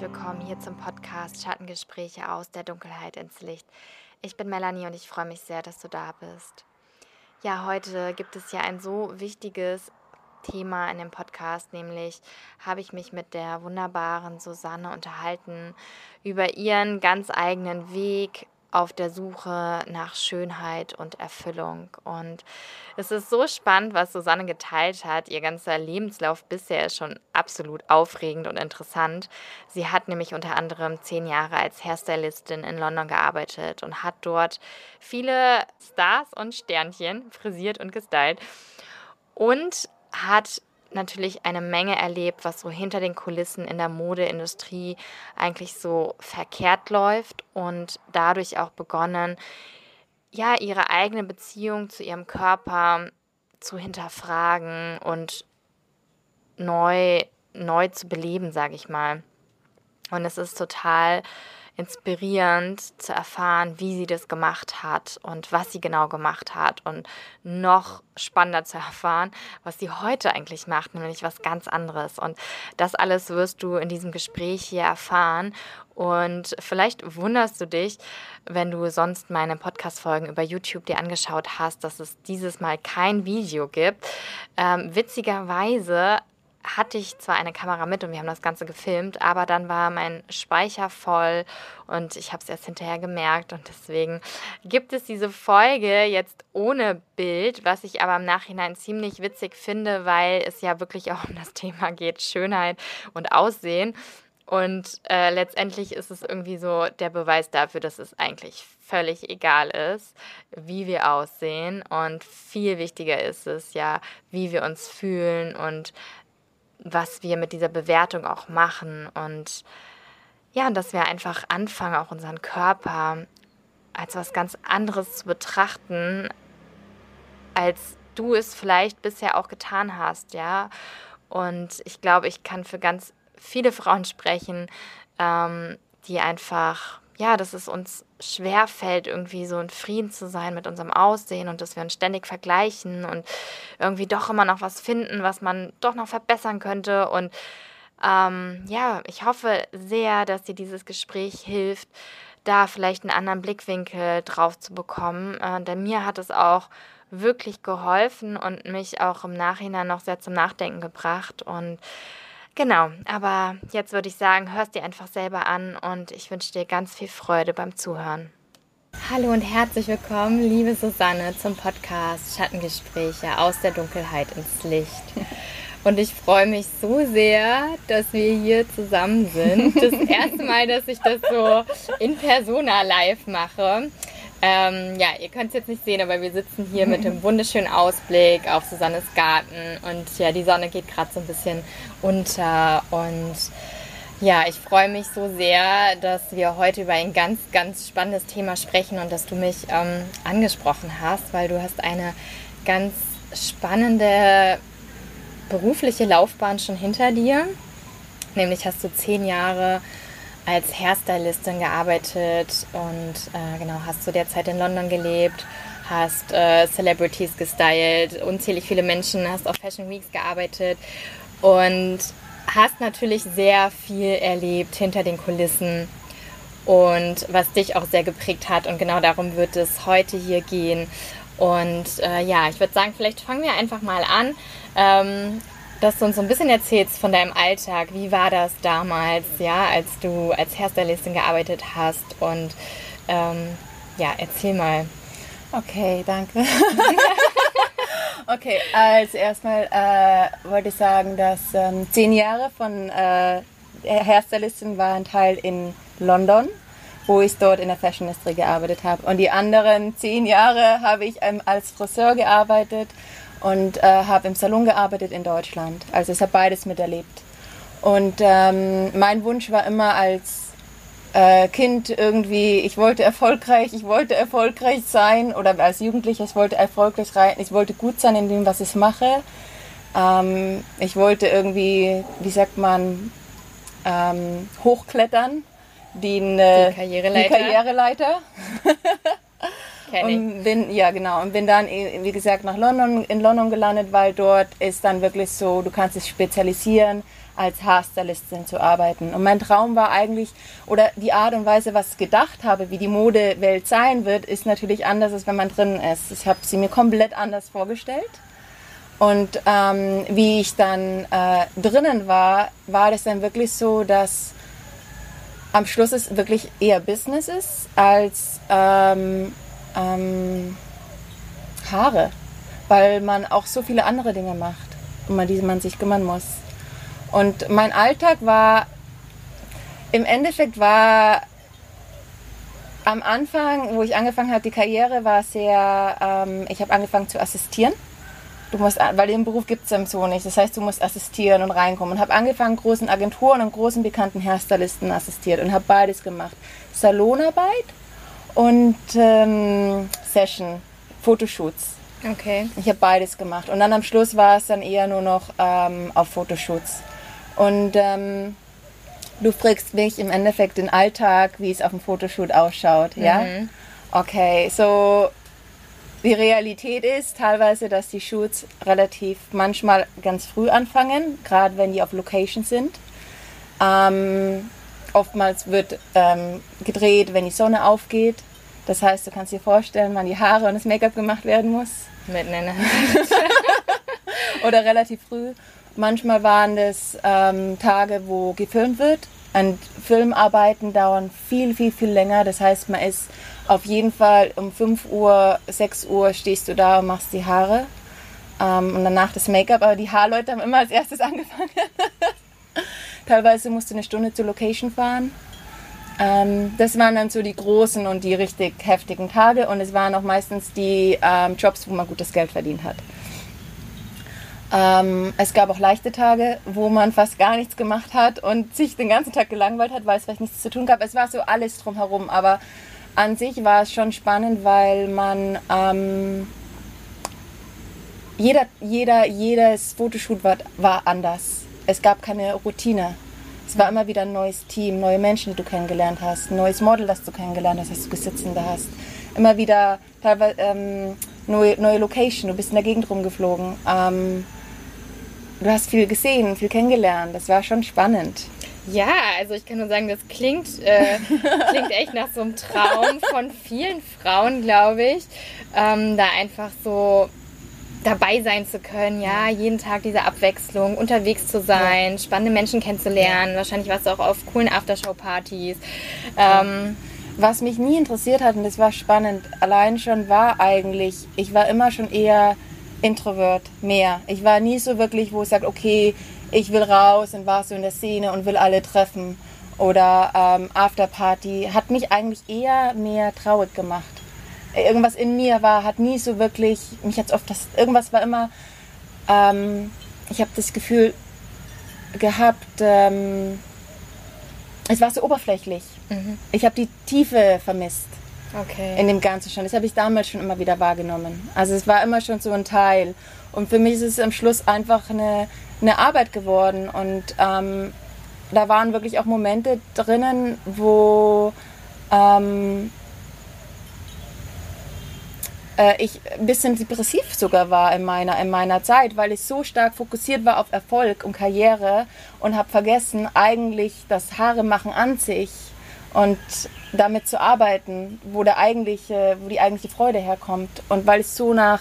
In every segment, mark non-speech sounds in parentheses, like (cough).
willkommen hier zum Podcast Schattengespräche aus der Dunkelheit ins Licht. Ich bin Melanie und ich freue mich sehr, dass du da bist. Ja, heute gibt es ja ein so wichtiges Thema in dem Podcast, nämlich habe ich mich mit der wunderbaren Susanne unterhalten über ihren ganz eigenen Weg auf der Suche nach Schönheit und Erfüllung. Und es ist so spannend, was Susanne geteilt hat. Ihr ganzer Lebenslauf bisher ist schon absolut aufregend und interessant. Sie hat nämlich unter anderem zehn Jahre als Hairstylistin in London gearbeitet und hat dort viele Stars und Sternchen frisiert und gestylt. Und hat natürlich eine Menge erlebt, was so hinter den Kulissen in der Modeindustrie eigentlich so verkehrt läuft und dadurch auch begonnen, ja, ihre eigene Beziehung zu ihrem Körper zu hinterfragen und neu, neu zu beleben, sage ich mal. Und es ist total inspirierend zu erfahren, wie sie das gemacht hat und was sie genau gemacht hat und noch spannender zu erfahren, was sie heute eigentlich macht, nämlich was ganz anderes. Und das alles wirst du in diesem Gespräch hier erfahren. Und vielleicht wunderst du dich, wenn du sonst meine Podcast-Folgen über YouTube dir angeschaut hast, dass es dieses Mal kein Video gibt. Ähm, witzigerweise hatte ich zwar eine Kamera mit und wir haben das Ganze gefilmt, aber dann war mein Speicher voll und ich habe es erst hinterher gemerkt und deswegen gibt es diese Folge jetzt ohne Bild, was ich aber im Nachhinein ziemlich witzig finde, weil es ja wirklich auch um das Thema geht, Schönheit und Aussehen. Und äh, letztendlich ist es irgendwie so der Beweis dafür, dass es eigentlich völlig egal ist, wie wir aussehen. Und viel wichtiger ist es ja, wie wir uns fühlen und was wir mit dieser Bewertung auch machen und ja, dass wir einfach anfangen, auch unseren Körper als was ganz anderes zu betrachten, als du es vielleicht bisher auch getan hast, ja. Und ich glaube, ich kann für ganz viele Frauen sprechen, ähm, die einfach ja, dass es uns schwer fällt, irgendwie so in Frieden zu sein mit unserem Aussehen und dass wir uns ständig vergleichen und irgendwie doch immer noch was finden, was man doch noch verbessern könnte. Und ähm, ja, ich hoffe sehr, dass dir dieses Gespräch hilft, da vielleicht einen anderen Blickwinkel drauf zu bekommen. Äh, denn mir hat es auch wirklich geholfen und mich auch im Nachhinein noch sehr zum Nachdenken gebracht. Und Genau, aber jetzt würde ich sagen, hörst dir einfach selber an und ich wünsche dir ganz viel Freude beim Zuhören. Hallo und herzlich willkommen, liebe Susanne, zum Podcast Schattengespräche aus der Dunkelheit ins Licht. Und ich freue mich so sehr, dass wir hier zusammen sind. Das erste Mal, dass ich das so in persona live mache. Ähm, ja, ihr könnt es jetzt nicht sehen, aber wir sitzen hier mit dem wunderschönen Ausblick auf Susannes Garten und ja, die Sonne geht gerade so ein bisschen unter und ja, ich freue mich so sehr, dass wir heute über ein ganz, ganz spannendes Thema sprechen und dass du mich ähm, angesprochen hast, weil du hast eine ganz spannende berufliche Laufbahn schon hinter dir. Nämlich hast du zehn Jahre als Hairstylistin gearbeitet und äh, genau, hast zu der Zeit in London gelebt, hast äh, Celebrities gestylt, unzählig viele Menschen, hast auf Fashion Weeks gearbeitet und hast natürlich sehr viel erlebt hinter den Kulissen und was dich auch sehr geprägt hat und genau darum wird es heute hier gehen. Und äh, ja, ich würde sagen, vielleicht fangen wir einfach mal an. Ähm, dass du uns so ein bisschen erzählst von deinem Alltag. Wie war das damals, ja, als du als Hairstylistin gearbeitet hast? Und ähm, ja, erzähl mal. Okay, danke. (laughs) okay, als erstmal äh, wollte ich sagen, dass ähm, zehn Jahre von äh, Hairstylistin waren Teil in London, wo ich dort in der Fashion Industry gearbeitet habe. Und die anderen zehn Jahre habe ich ähm, als Friseur gearbeitet und äh, habe im Salon gearbeitet in Deutschland. Also ich habe beides miterlebt. Und ähm, mein Wunsch war immer als äh, Kind irgendwie, ich wollte erfolgreich, ich wollte erfolgreich sein oder als Jugendlicher, ich wollte erfolgreich sein, ich wollte gut sein in dem, was ich mache. Ähm, ich wollte irgendwie, wie sagt man, ähm, hochklettern, den, äh, die Karriereleiter. Die Karriereleiter. (laughs) und bin, ja genau, und bin dann, eh, wie gesagt, nach London, in London gelandet, weil dort ist dann wirklich so, du kannst dich spezialisieren als Haarstylistin zu arbeiten. Und mein Traum war eigentlich, oder die Art und Weise, was ich gedacht habe, wie die Modewelt sein wird, ist natürlich anders, als wenn man drin ist. Ich habe sie mir komplett anders vorgestellt. Und ähm, wie ich dann äh, drinnen war, war das dann wirklich so, dass am Schluss es wirklich eher Business ist als ähm, ähm, Haare, weil man auch so viele andere Dinge macht, um die man sich kümmern muss. Und mein Alltag war, im Endeffekt war am Anfang, wo ich angefangen habe, die Karriere war sehr, ähm, ich habe angefangen zu assistieren. Du musst, weil den Beruf gibt es so nicht. Das heißt, du musst assistieren und reinkommen. Und habe angefangen, großen Agenturen und großen bekannten Hairstylisten assistiert und habe beides gemacht. Salonarbeit und ähm, Session, Fotoshoots. Okay. Ich habe beides gemacht. Und dann am Schluss war es dann eher nur noch ähm, auf Fotoshoots. Und ähm, du fragst mich im Endeffekt den Alltag, wie es auf dem Fotoshoot ausschaut, ja? Mhm. Okay, so die Realität ist teilweise, dass die Shoots relativ manchmal ganz früh anfangen, gerade wenn die auf Location sind. Ähm, oftmals wird ähm, gedreht, wenn die Sonne aufgeht. Das heißt, du kannst dir vorstellen, wann die Haare und das Make-up gemacht werden muss. Mitten in der (laughs) Oder relativ früh. Manchmal waren das ähm, Tage, wo gefilmt wird. Und Filmarbeiten dauern viel, viel, viel länger. Das heißt, man ist auf jeden Fall um 5 Uhr, 6 Uhr stehst du da und machst die Haare. Ähm, und danach das Make-up. Aber die Haarleute haben immer als erstes (laughs) angefangen. (laughs) Teilweise musst du eine Stunde zur Location fahren. Ähm, das waren dann so die großen und die richtig heftigen Tage. Und es waren auch meistens die ähm, Jobs, wo man gutes Geld verdient hat. Ähm, es gab auch leichte Tage, wo man fast gar nichts gemacht hat und sich den ganzen Tag gelangweilt hat, weil es vielleicht nichts zu tun gab. Es war so alles drumherum, aber an sich war es schon spannend, weil man ähm, jeder, jeder, jedes Fotoshoot war, war anders. Es gab keine Routine. Es war immer wieder ein neues Team, neue Menschen, die du kennengelernt hast, ein neues Model, das du kennengelernt hast, das du gesitzen da hast. Immer wieder teilweise ähm, neue, neue Location, du bist in der Gegend rumgeflogen. Ähm, du hast viel gesehen, viel kennengelernt. Das war schon spannend. Ja, also ich kann nur sagen, das klingt, äh, (laughs) klingt echt nach so einem Traum von vielen Frauen, glaube ich. Ähm, da einfach so dabei sein zu können, ja, jeden Tag diese Abwechslung, unterwegs zu sein, ja. spannende Menschen kennenzulernen. Ja. Wahrscheinlich warst du auch auf coolen Aftershow-Partys. Ähm, Was mich nie interessiert hat, und das war spannend, allein schon war eigentlich, ich war immer schon eher Introvert mehr. Ich war nie so wirklich, wo ich sage, okay, ich will raus und war so in der Szene und will alle treffen. Oder ähm, Afterparty hat mich eigentlich eher mehr traurig gemacht. Irgendwas in mir war, hat nie so wirklich, mich hat oft das, irgendwas war immer, ähm, ich habe das Gefühl gehabt, ähm, es war so oberflächlich. Mhm. Ich habe die Tiefe vermisst. Okay. In dem Ganzen schon. Das habe ich damals schon immer wieder wahrgenommen. Also es war immer schon so ein Teil. Und für mich ist es am Schluss einfach eine, eine Arbeit geworden. Und ähm, da waren wirklich auch Momente drinnen, wo ähm, äh, ich ein bisschen depressiv sogar war in meiner, in meiner Zeit, weil ich so stark fokussiert war auf Erfolg und Karriere und habe vergessen, eigentlich das Haare machen an sich und damit zu arbeiten, wo, der eigentliche, wo die eigentliche Freude herkommt. Und weil ich so nach,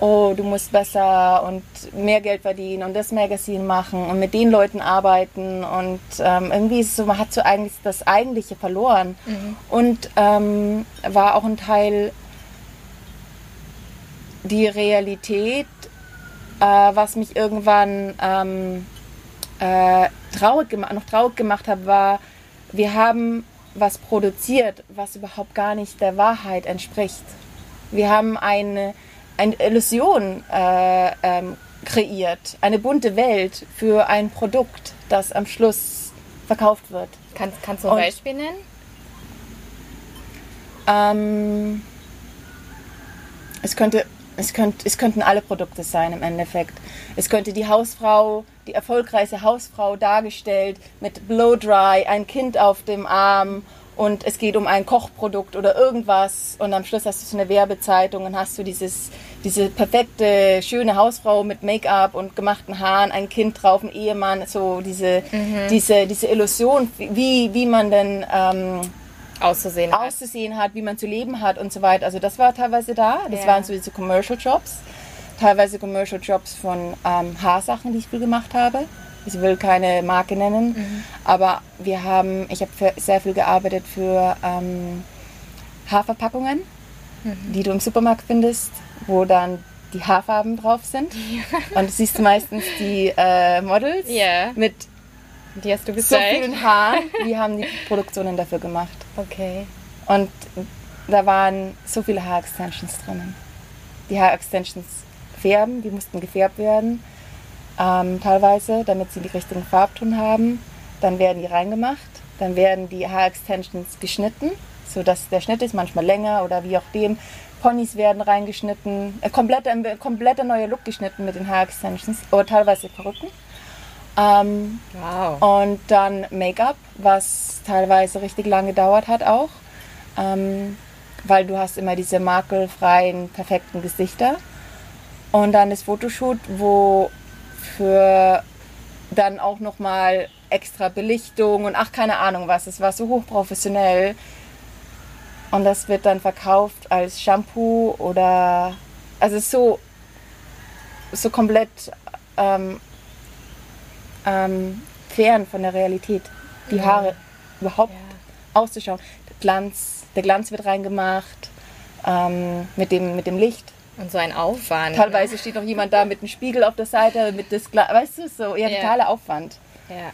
oh, du musst besser und mehr Geld verdienen und das Magazin machen und mit den Leuten arbeiten und ähm, irgendwie ist so, man hat so eigentlich das Eigentliche verloren. Mhm. Und ähm, war auch ein Teil die Realität, äh, was mich irgendwann ähm, äh, traurig noch traurig gemacht hat, war, wir haben was produziert, was überhaupt gar nicht der Wahrheit entspricht. Wir haben eine, eine Illusion äh, ähm, kreiert, eine bunte Welt für ein Produkt, das am Schluss verkauft wird. Kannst, kannst du ein Und, Beispiel nennen? Ähm, es könnte es, könnt, es könnten alle Produkte sein im Endeffekt. Es könnte die Hausfrau, die erfolgreiche Hausfrau dargestellt mit Blow-Dry, ein Kind auf dem Arm und es geht um ein Kochprodukt oder irgendwas und am Schluss hast du so eine Werbezeitung und hast du dieses, diese perfekte, schöne Hausfrau mit Make-up und gemachten Haaren, ein Kind drauf, ein Ehemann, so diese, mhm. diese, diese Illusion, wie, wie man denn ähm, auszusehen, auszusehen hat. hat. wie man zu leben hat und so weiter. Also das war teilweise da. Das ja. waren so diese Commercial Jobs. Teilweise Commercial Jobs von ähm, Haarsachen, die ich viel gemacht habe. Ich will keine Marke nennen, mhm. aber wir haben, ich habe sehr viel gearbeitet für ähm, Haarverpackungen, mhm. die du im Supermarkt findest, wo dann die Haarfarben drauf sind. Ja. Und du siehst meistens die äh, Models yeah. mit die hast du gezeigt. so vielen Haaren. (laughs) Die haben die Produktionen dafür gemacht. Okay. Und da waren so viele Haarextensions drinnen. Die Haarextensions färben, die mussten gefärbt werden, ähm, teilweise, damit sie die richtigen Farbton haben. Dann werden die reingemacht, dann werden die Haarextensions geschnitten, sodass der Schnitt ist manchmal länger oder wie auch dem. Ponys werden reingeschnitten, äh, komplett, ein kompletter neuer Look geschnitten mit den Haarextensions oder teilweise Perücken. Ähm, wow. Und dann Make-up, was teilweise richtig lange gedauert hat auch. Ähm, weil du hast immer diese makelfreien, perfekten Gesichter. Und dann das Fotoshoot, wo für dann auch nochmal extra Belichtung und ach, keine Ahnung was. Es war so hochprofessionell. Und das wird dann verkauft als Shampoo oder. Also so, so komplett ähm, ähm, fern von der Realität, die ja. Haare überhaupt ja. auszuschauen. Der Glanz, der Glanz wird reingemacht ähm, mit, dem, mit dem Licht. Und so ein Aufwand. Teilweise ne? steht noch jemand da mit einem Spiegel auf der Seite, mit das Glas, weißt du, so, ja, ja. totaler Aufwand. Ja.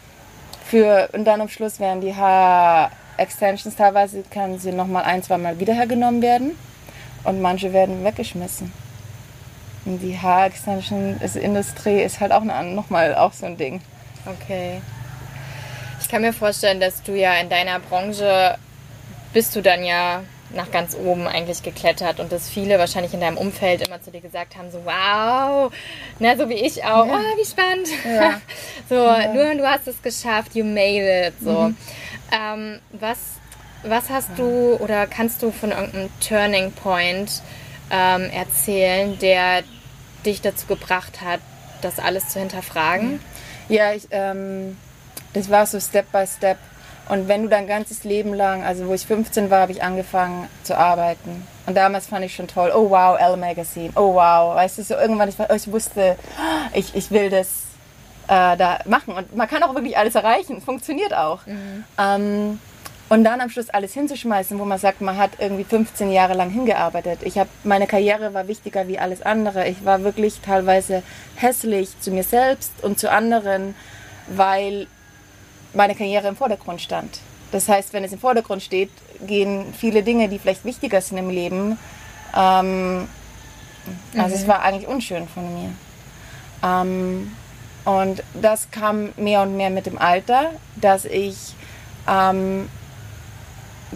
Für, und dann am Schluss werden die Haar-Extensions teilweise, kann sie nochmal ein, zwei Mal wiederhergenommen werden und manche werden weggeschmissen. Und die Haar-Extension-Industrie ist halt auch nochmal auch so ein Ding. Okay. Ich kann mir vorstellen, dass du ja in deiner Branche bist du dann ja nach ganz oben eigentlich geklettert und dass viele wahrscheinlich in deinem Umfeld immer zu dir gesagt haben, so wow, na so wie ich auch, ja. oh, wie spannend. Ja. (laughs) so, ja. nur du hast es geschafft, you made it. So. Mhm. Ähm, was, was hast du oder kannst du von irgendeinem Turning Point ähm, erzählen, der dich dazu gebracht hat, das alles zu hinterfragen? Ja, ich, ähm, das war so Step by Step. Und wenn du dein ganzes Leben lang, also wo ich 15 war, habe ich angefangen zu arbeiten. Und damals fand ich schon toll, oh wow, Elle Magazine, oh wow. Weißt du, so irgendwann, ich, ich wusste, ich, ich will das äh, da machen. Und man kann auch wirklich alles erreichen. Funktioniert auch. Mhm. Ähm, und dann am Schluss alles hinzuschmeißen, wo man sagt, man hat irgendwie 15 Jahre lang hingearbeitet. Ich habe meine Karriere war wichtiger wie alles andere. Ich war wirklich teilweise hässlich zu mir selbst und zu anderen, weil meine Karriere im Vordergrund stand. Das heißt, wenn es im Vordergrund steht, gehen viele Dinge, die vielleicht wichtiger sind im Leben. Ähm, also mhm. es war eigentlich unschön von mir. Ähm, und das kam mehr und mehr mit dem Alter, dass ich ähm,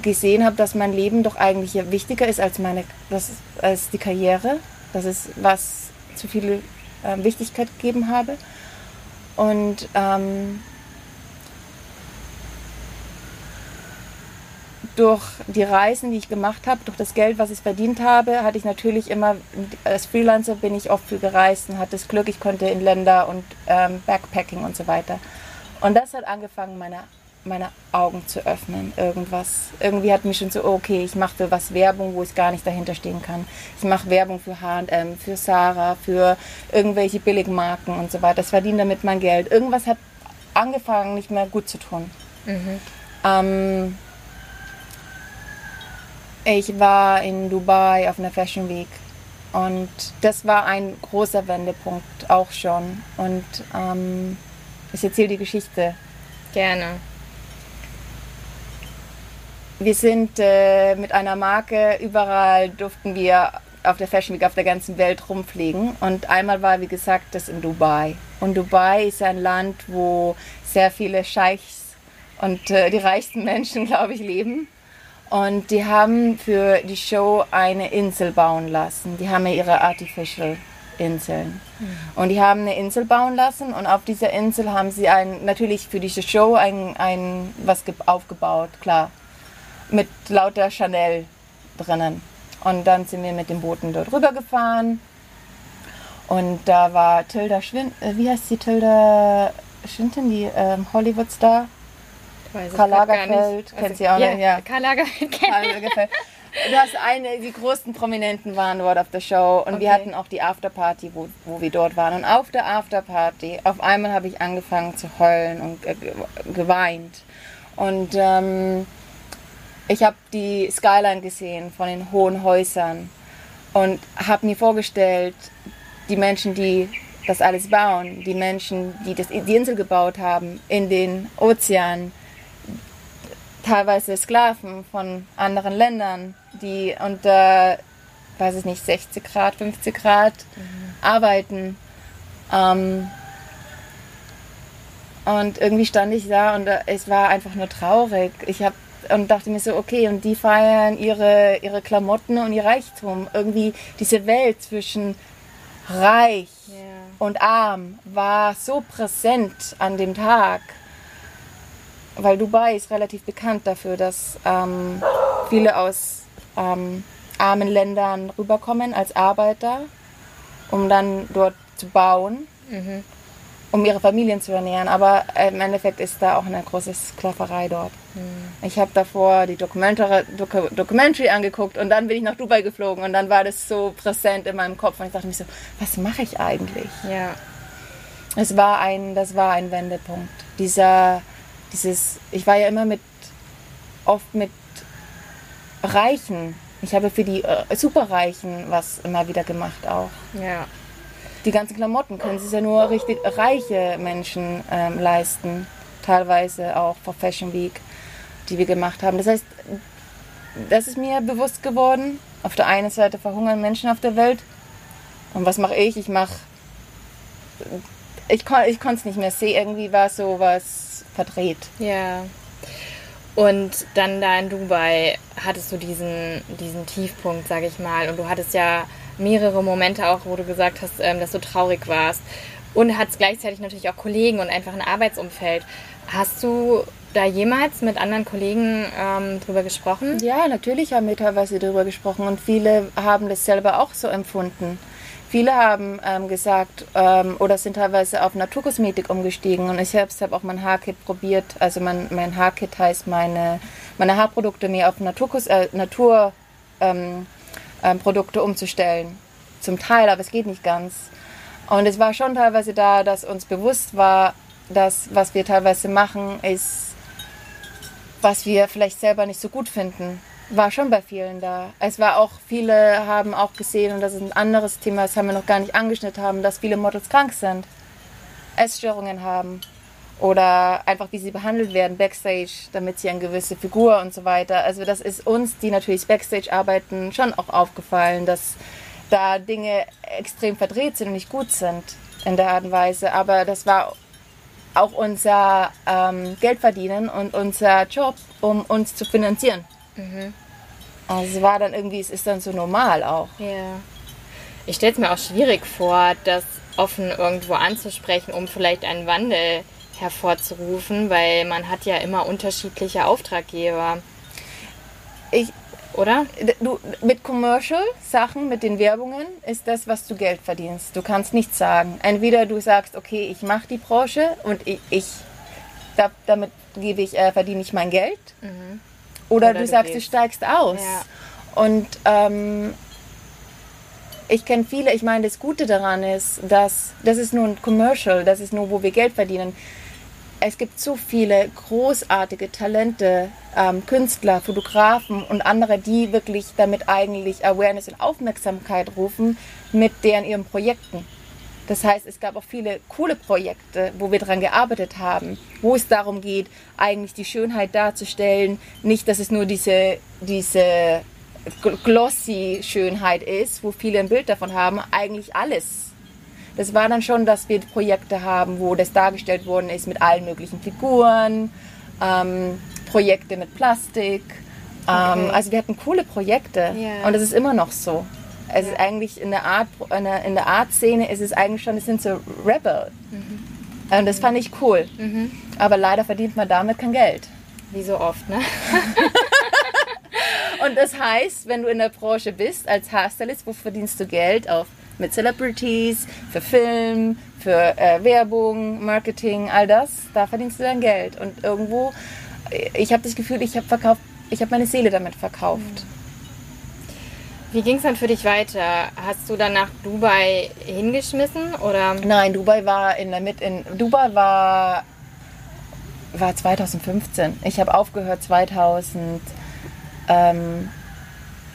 gesehen habe, dass mein Leben doch eigentlich wichtiger ist als, meine, das, als die Karriere. Das ist, was zu viel äh, Wichtigkeit gegeben habe. Und ähm, durch die Reisen, die ich gemacht habe, durch das Geld, was ich verdient habe, hatte ich natürlich immer, als Freelancer bin ich oft viel gereist und hatte das Glück, ich konnte in Länder und ähm, Backpacking und so weiter. Und das hat angefangen, meine meine Augen zu öffnen. Irgendwas. Irgendwie hat mich schon so, okay, ich mache für was Werbung, wo ich gar nicht dahinter stehen kann. Ich mache Werbung für HM, für Sarah, für irgendwelche billigen Marken und so weiter. Ich verdiene damit mein Geld. Irgendwas hat angefangen, nicht mehr gut zu tun. Mhm. Ähm, ich war in Dubai auf einer Fashion Week und das war ein großer Wendepunkt auch schon. Und ähm, ich erzähle die Geschichte. Gerne. Wir sind äh, mit einer Marke, überall durften wir auf der Fashion Week auf der ganzen Welt rumfliegen. Und einmal war, wie gesagt, das in Dubai. Und Dubai ist ein Land, wo sehr viele Scheichs und äh, die reichsten Menschen, (laughs) glaube ich, leben. Und die haben für die Show eine Insel bauen lassen. Die haben ja ihre Artificial Inseln. Mhm. Und die haben eine Insel bauen lassen und auf dieser Insel haben sie ein, natürlich für diese Show ein, ein was aufgebaut, klar. Mit lauter Chanel drinnen. Und dann sind wir mit den Booten dort rüber gefahren. Und da war Tilda Schwind, äh, wie heißt sie, Tilda Schwinton, die ähm, Hollywood-Star? Karl Lagerfeld, kennt sie auch ja, nicht, ja. Karl Lagerfeld Karl Lagerfeld. Du hast eine, die größten Prominenten waren dort auf der Show und okay. wir hatten auch die Afterparty, wo, wo wir dort waren. Und auf der Afterparty, auf einmal habe ich angefangen zu heulen und äh, geweint. Und ähm, ich habe die Skyline gesehen von den hohen Häusern und habe mir vorgestellt, die Menschen, die das alles bauen, die Menschen, die das, die Insel gebaut haben, in den Ozeanen, teilweise Sklaven von anderen Ländern, die unter, weiß ich nicht, 60 Grad, 50 Grad mhm. arbeiten. Ähm, und irgendwie stand ich da und es war einfach nur traurig. Ich habe und dachte mir so, okay, und die feiern ihre, ihre Klamotten und ihr Reichtum. Irgendwie diese Welt zwischen reich yeah. und arm war so präsent an dem Tag weil Dubai ist relativ bekannt dafür, dass ähm, viele aus ähm, armen Ländern rüberkommen als Arbeiter, um dann dort zu bauen, mhm. um ihre Familien zu ernähren. Aber im Endeffekt ist da auch eine große Sklaverei dort. Mhm. Ich habe davor die Documentary, Doku Documentary angeguckt und dann bin ich nach Dubai geflogen und dann war das so präsent in meinem Kopf und ich dachte mir so, was mache ich eigentlich? Ja. Es war ein, das war ein Wendepunkt. Dieser dieses, ich war ja immer mit, oft mit Reichen. Ich habe für die äh, Superreichen was immer wieder gemacht auch. Ja. Die ganzen Klamotten können sich ja nur richtig reiche Menschen ähm, leisten. Teilweise auch vor Fashion Week, die wir gemacht haben. Das heißt, das ist mir bewusst geworden. Auf der einen Seite verhungern Menschen auf der Welt. Und was mache ich? Ich mache. Ich, ich konnte es nicht mehr sehen. Irgendwie war so was verdreht. Ja. Und dann da in Dubai hattest du diesen, diesen Tiefpunkt, sag ich mal. Und du hattest ja mehrere Momente auch, wo du gesagt hast, ähm, dass du traurig warst. Und hattest gleichzeitig natürlich auch Kollegen und einfach ein Arbeitsumfeld. Hast du da jemals mit anderen Kollegen ähm, drüber gesprochen? Ja, natürlich haben wir teilweise darüber gesprochen und viele haben das selber auch so empfunden. Viele haben ähm, gesagt ähm, oder sind teilweise auf Naturkosmetik umgestiegen und ich selbst habe auch mein Haarkit probiert. Also mein, mein Haarkit heißt meine, meine Haarprodukte mir auf Naturkos äh, Naturprodukte ähm, ähm umzustellen. Zum Teil, aber es geht nicht ganz. Und es war schon teilweise da, dass uns bewusst war, dass was wir teilweise machen, ist, was wir vielleicht selber nicht so gut finden war schon bei vielen da. Es war auch, viele haben auch gesehen, und das ist ein anderes Thema, das haben wir noch gar nicht angeschnitten haben, dass viele Models krank sind, Essstörungen haben oder einfach wie sie behandelt werden backstage, damit sie eine gewisse Figur und so weiter. Also das ist uns, die natürlich backstage arbeiten, schon auch aufgefallen, dass da Dinge extrem verdreht sind und nicht gut sind in der Art und Weise. Aber das war auch unser ähm, Geldverdienen und unser Job, um uns zu finanzieren. Mhm. Also es war dann irgendwie, es ist dann so normal auch. Ja. Ich stelle es mir auch schwierig vor, das offen irgendwo anzusprechen, um vielleicht einen Wandel hervorzurufen, weil man hat ja immer unterschiedliche Auftraggeber. Ich, oder? Du, mit Commercial-Sachen, mit den Werbungen, ist das, was du Geld verdienst. Du kannst nichts sagen. Entweder du sagst, okay, ich mache die Branche und ich, ich da, damit gebe ich, äh, verdiene ich mein Geld. Mhm. Oder, Oder du, du, sagst, gehst. du steigst aus. Ja. Und ähm, ich kenne viele, ich meine, das Gute daran ist, dass das ist nur ein Commercial, das ist nur, wo wir Geld verdienen. Es gibt so viele großartige Talente, ähm, Künstler, Fotografen und andere, die wirklich damit eigentlich Awareness und Aufmerksamkeit rufen mit deren ihren Projekten. Das heißt, es gab auch viele coole Projekte, wo wir daran gearbeitet haben, wo es darum geht, eigentlich die Schönheit darzustellen. Nicht, dass es nur diese, diese glossy Schönheit ist, wo viele ein Bild davon haben, eigentlich alles. Das war dann schon, dass wir Projekte haben, wo das dargestellt worden ist mit allen möglichen Figuren, ähm, Projekte mit Plastik Ähm, also wir hatten coole Projekte Ja. und es ist immer noch so. Es ist eigentlich in der Art, in der, in der Art-Szene ist es eigentlich schon, es sind so Rebel. Und das fand ich cool. Aber leider verdient man damit kein Geld. Wie so oft, ne? (laughs) Und das heißt, wenn du in der Branche bist als Haarstylist, wo verdienst du Geld? Auf mit Celebrities, für Film, für äh, Werbung, Marketing, all das. Da verdienst du dein Geld. Und irgendwo, ich habe das Gefühl, ich habe verkauft, ich habe meine Seele damit verkauft. Wie ging es dann für dich weiter? Hast du dann nach Dubai hingeschmissen oder? Nein, Dubai war in der Mitte. In Dubai war war 2015. Ich habe aufgehört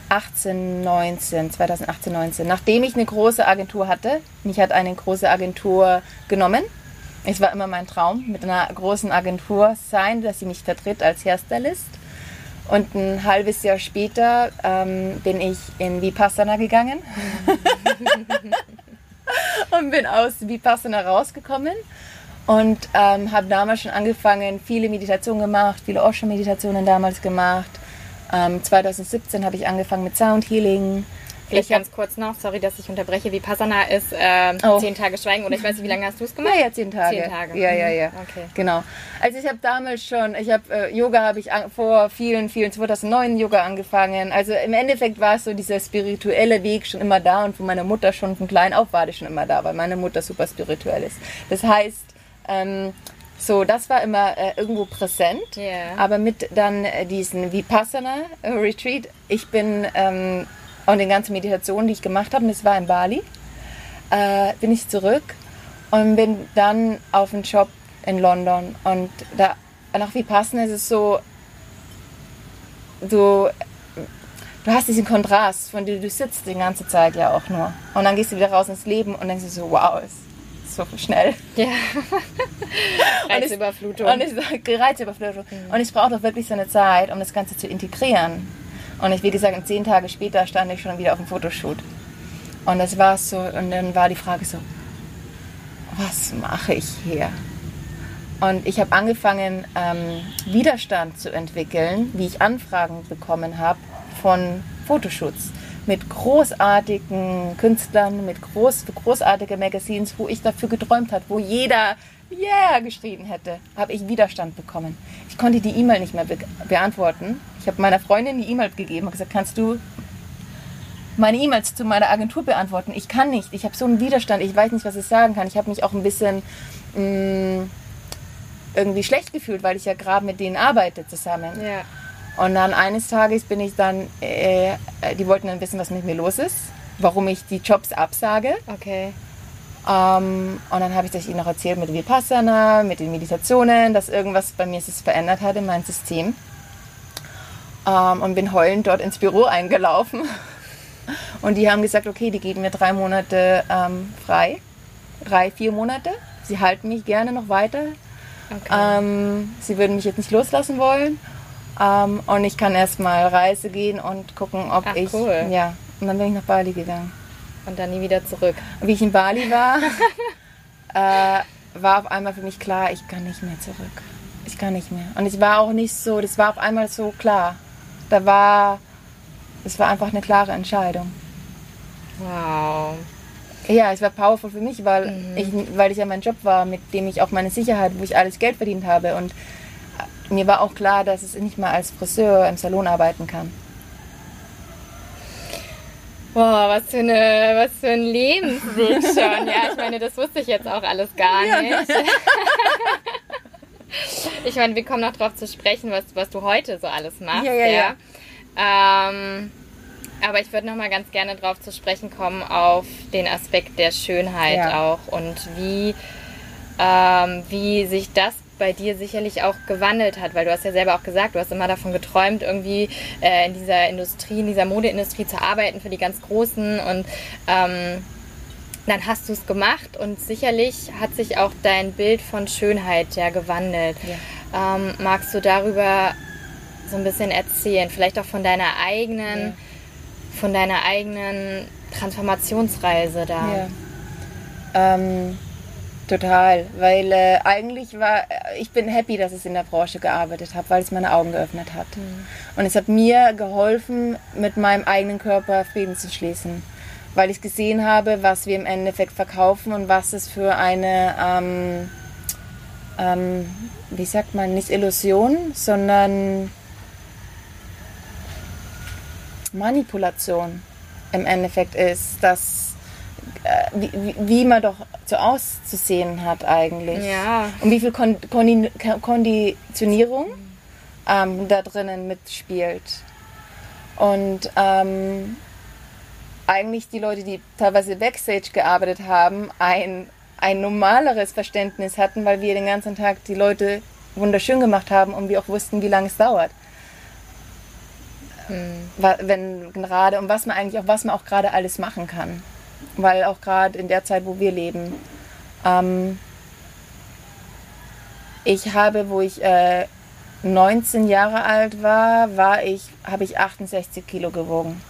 2018, 19, 2018, 19. Nachdem ich eine große Agentur hatte, mich hat eine große Agentur genommen. Es war immer mein Traum, mit einer großen Agentur sein, dass sie mich vertritt als Hairstylist. Und ein halbes Jahr später ähm, bin ich in Vipassana gegangen (laughs) und bin aus Vipassana rausgekommen und ähm, habe damals schon angefangen, viele Meditationen gemacht, viele Osho-Meditationen damals gemacht. Ähm, 2017 habe ich angefangen mit Sound Healing. Vielleicht Ich ganz kurz noch, sorry, dass ich unterbreche. Vipassana ist äh, Oh. zehn Tage Schweigen oder ich weiß nicht, wie lange hast du es gemacht? Ja, ja, zehn Tage. Zehn Tage. Ja, ja, Mhm. ja. Okay. Genau. Also ich habe damals schon, ich habe äh, Yoga habe ich an, vor vielen, vielen 2009 Yoga angefangen. Also im Endeffekt war es so dieser spirituelle Weg schon immer da und von meiner Mutter schon von klein auf war das schon immer da, weil meine Mutter super spirituell ist. Das heißt, ähm, so das war immer äh, irgendwo präsent. Ja. Aber mit dann äh, diesen Vipassana äh, Retreat, ich bin ähm, und den ganzen Meditationen, die ich gemacht habe, und das war in Bali, äh, bin ich zurück und bin dann auf einen Job in London. Und da nach Vipassana ist es so, du, du hast diesen Kontrast, von dem du sitzt die ganze Zeit ja auch nur. Und dann gehst du wieder raus ins Leben und denkst dir so, wow, ist so schnell. Ja. (laughs) Und ich- Reizüberflutung. Und ich Reizüberflutung. Und ich brauche doch wirklich so eine Zeit, um das Ganze zu integrieren. Und ich, wie gesagt, zehn Tage später stand ich schon wieder auf dem Fotoshoot. Und das war so, und dann war die Frage so, was mache ich hier? Und ich habe angefangen, ähm, Widerstand zu entwickeln, wie ich Anfragen bekommen habe von Fotoshoots mit großartigen Künstlern, mit groß, für großartige Magazines, wo ich dafür geträumt habe, wo jeder Yeah geschrieben hätte, habe ich Widerstand bekommen. Ich konnte die E-Mail nicht mehr be beantworten. Ich habe meiner Freundin die E-Mail gegeben und gesagt, kannst du meine E-Mails zu meiner Agentur beantworten? Ich kann nicht. Ich habe so einen Widerstand. Ich weiß nicht, was ich sagen kann. Ich habe mich auch ein bisschen mh, irgendwie schlecht gefühlt, weil ich ja gerade mit denen arbeite zusammen. ja. Und dann eines Tages bin ich dann, äh, die wollten dann wissen, was mit mir los ist, warum ich die Jobs absage. Okay. Ähm, und dann habe ich das ihnen noch erzählt mit Vipassana, mit den Meditationen, dass irgendwas bei mir sich verändert hat in meinem System. Ähm, und bin heulend dort ins Büro eingelaufen. (laughs) Und die haben gesagt, okay, die geben mir drei Monate ähm, frei. Drei, vier Monate. Sie halten mich gerne noch weiter. Okay. Ähm, sie würden mich jetzt nicht loslassen wollen. Ähm, und ich kann erstmal Reise gehen und gucken, ob Ach, ich. cool. Ja. Und dann bin ich nach Bali gegangen. Und dann nie wieder zurück. Wie ich in Bali war, (laughs) äh, war auf einmal für mich klar, ich kann nicht mehr zurück. Ich kann nicht mehr. Und es war auch nicht so, das war auf einmal so klar. Da war, es war einfach eine klare Entscheidung. Wow. Ja, es war powerful für mich, weil, ich, weil ich ja mein Job war, mit dem ich auch meine Sicherheit, wo ich alles Geld verdient habe. Und mir war auch klar, dass ich nicht mal als Friseur im Salon arbeiten kann. Boah, was für, eine, was für ein Lebensweg schon. Ja, ich meine, das wusste ich jetzt auch alles gar nicht. Ich meine, wir kommen noch drauf zu sprechen, was, was du heute so alles machst. Ja, ja, ja. Ähm, aber ich würde noch mal ganz gerne drauf zu sprechen kommen auf den Aspekt der Schönheit Ja. auch und wie, ähm, wie sich das bei dir sicherlich auch gewandelt hat, weil du hast ja selber auch gesagt, du hast immer davon geträumt, irgendwie äh, in dieser Industrie, in dieser Modeindustrie zu arbeiten für die ganz Großen und ähm, dann hast du es gemacht und sicherlich hat sich auch dein Bild von Schönheit ja gewandelt. Ähm, magst du darüber so ein bisschen erzählen? Vielleicht auch von deiner eigenen, Ja. von deiner eigenen Transformationsreise da. Ja. Ähm, Total, weil äh, eigentlich war, ich bin happy, dass ich in der Branche gearbeitet habe, weil es meine Augen geöffnet hat. Mhm. Und es hat mir geholfen, mit meinem eigenen Körper Frieden zu schließen, weil ich gesehen habe, was wir im Endeffekt verkaufen und was es für eine, ähm, ähm, wie sagt man, nicht Illusion, sondern Manipulation im Endeffekt ist, dass äh, wie, wie man doch so auszusehen hat eigentlich. Ja. Und wie viel Kon Kondi Konditionierung ähm, da drinnen mitspielt. Und ähm, eigentlich die Leute, die teilweise Backstage gearbeitet haben, ein, ein normaleres Verständnis hatten, weil wir den ganzen Tag die Leute wunderschön gemacht haben und wir auch wussten, wie lange es dauert. Hm. Wenn gerade und was man eigentlich auch was man auch gerade alles machen kann weil auch gerade in der Zeit, wo wir leben, ähm, ich habe, wo ich äh, 19 Jahre alt war, war ich, habe ich 68 Kilo gewogen.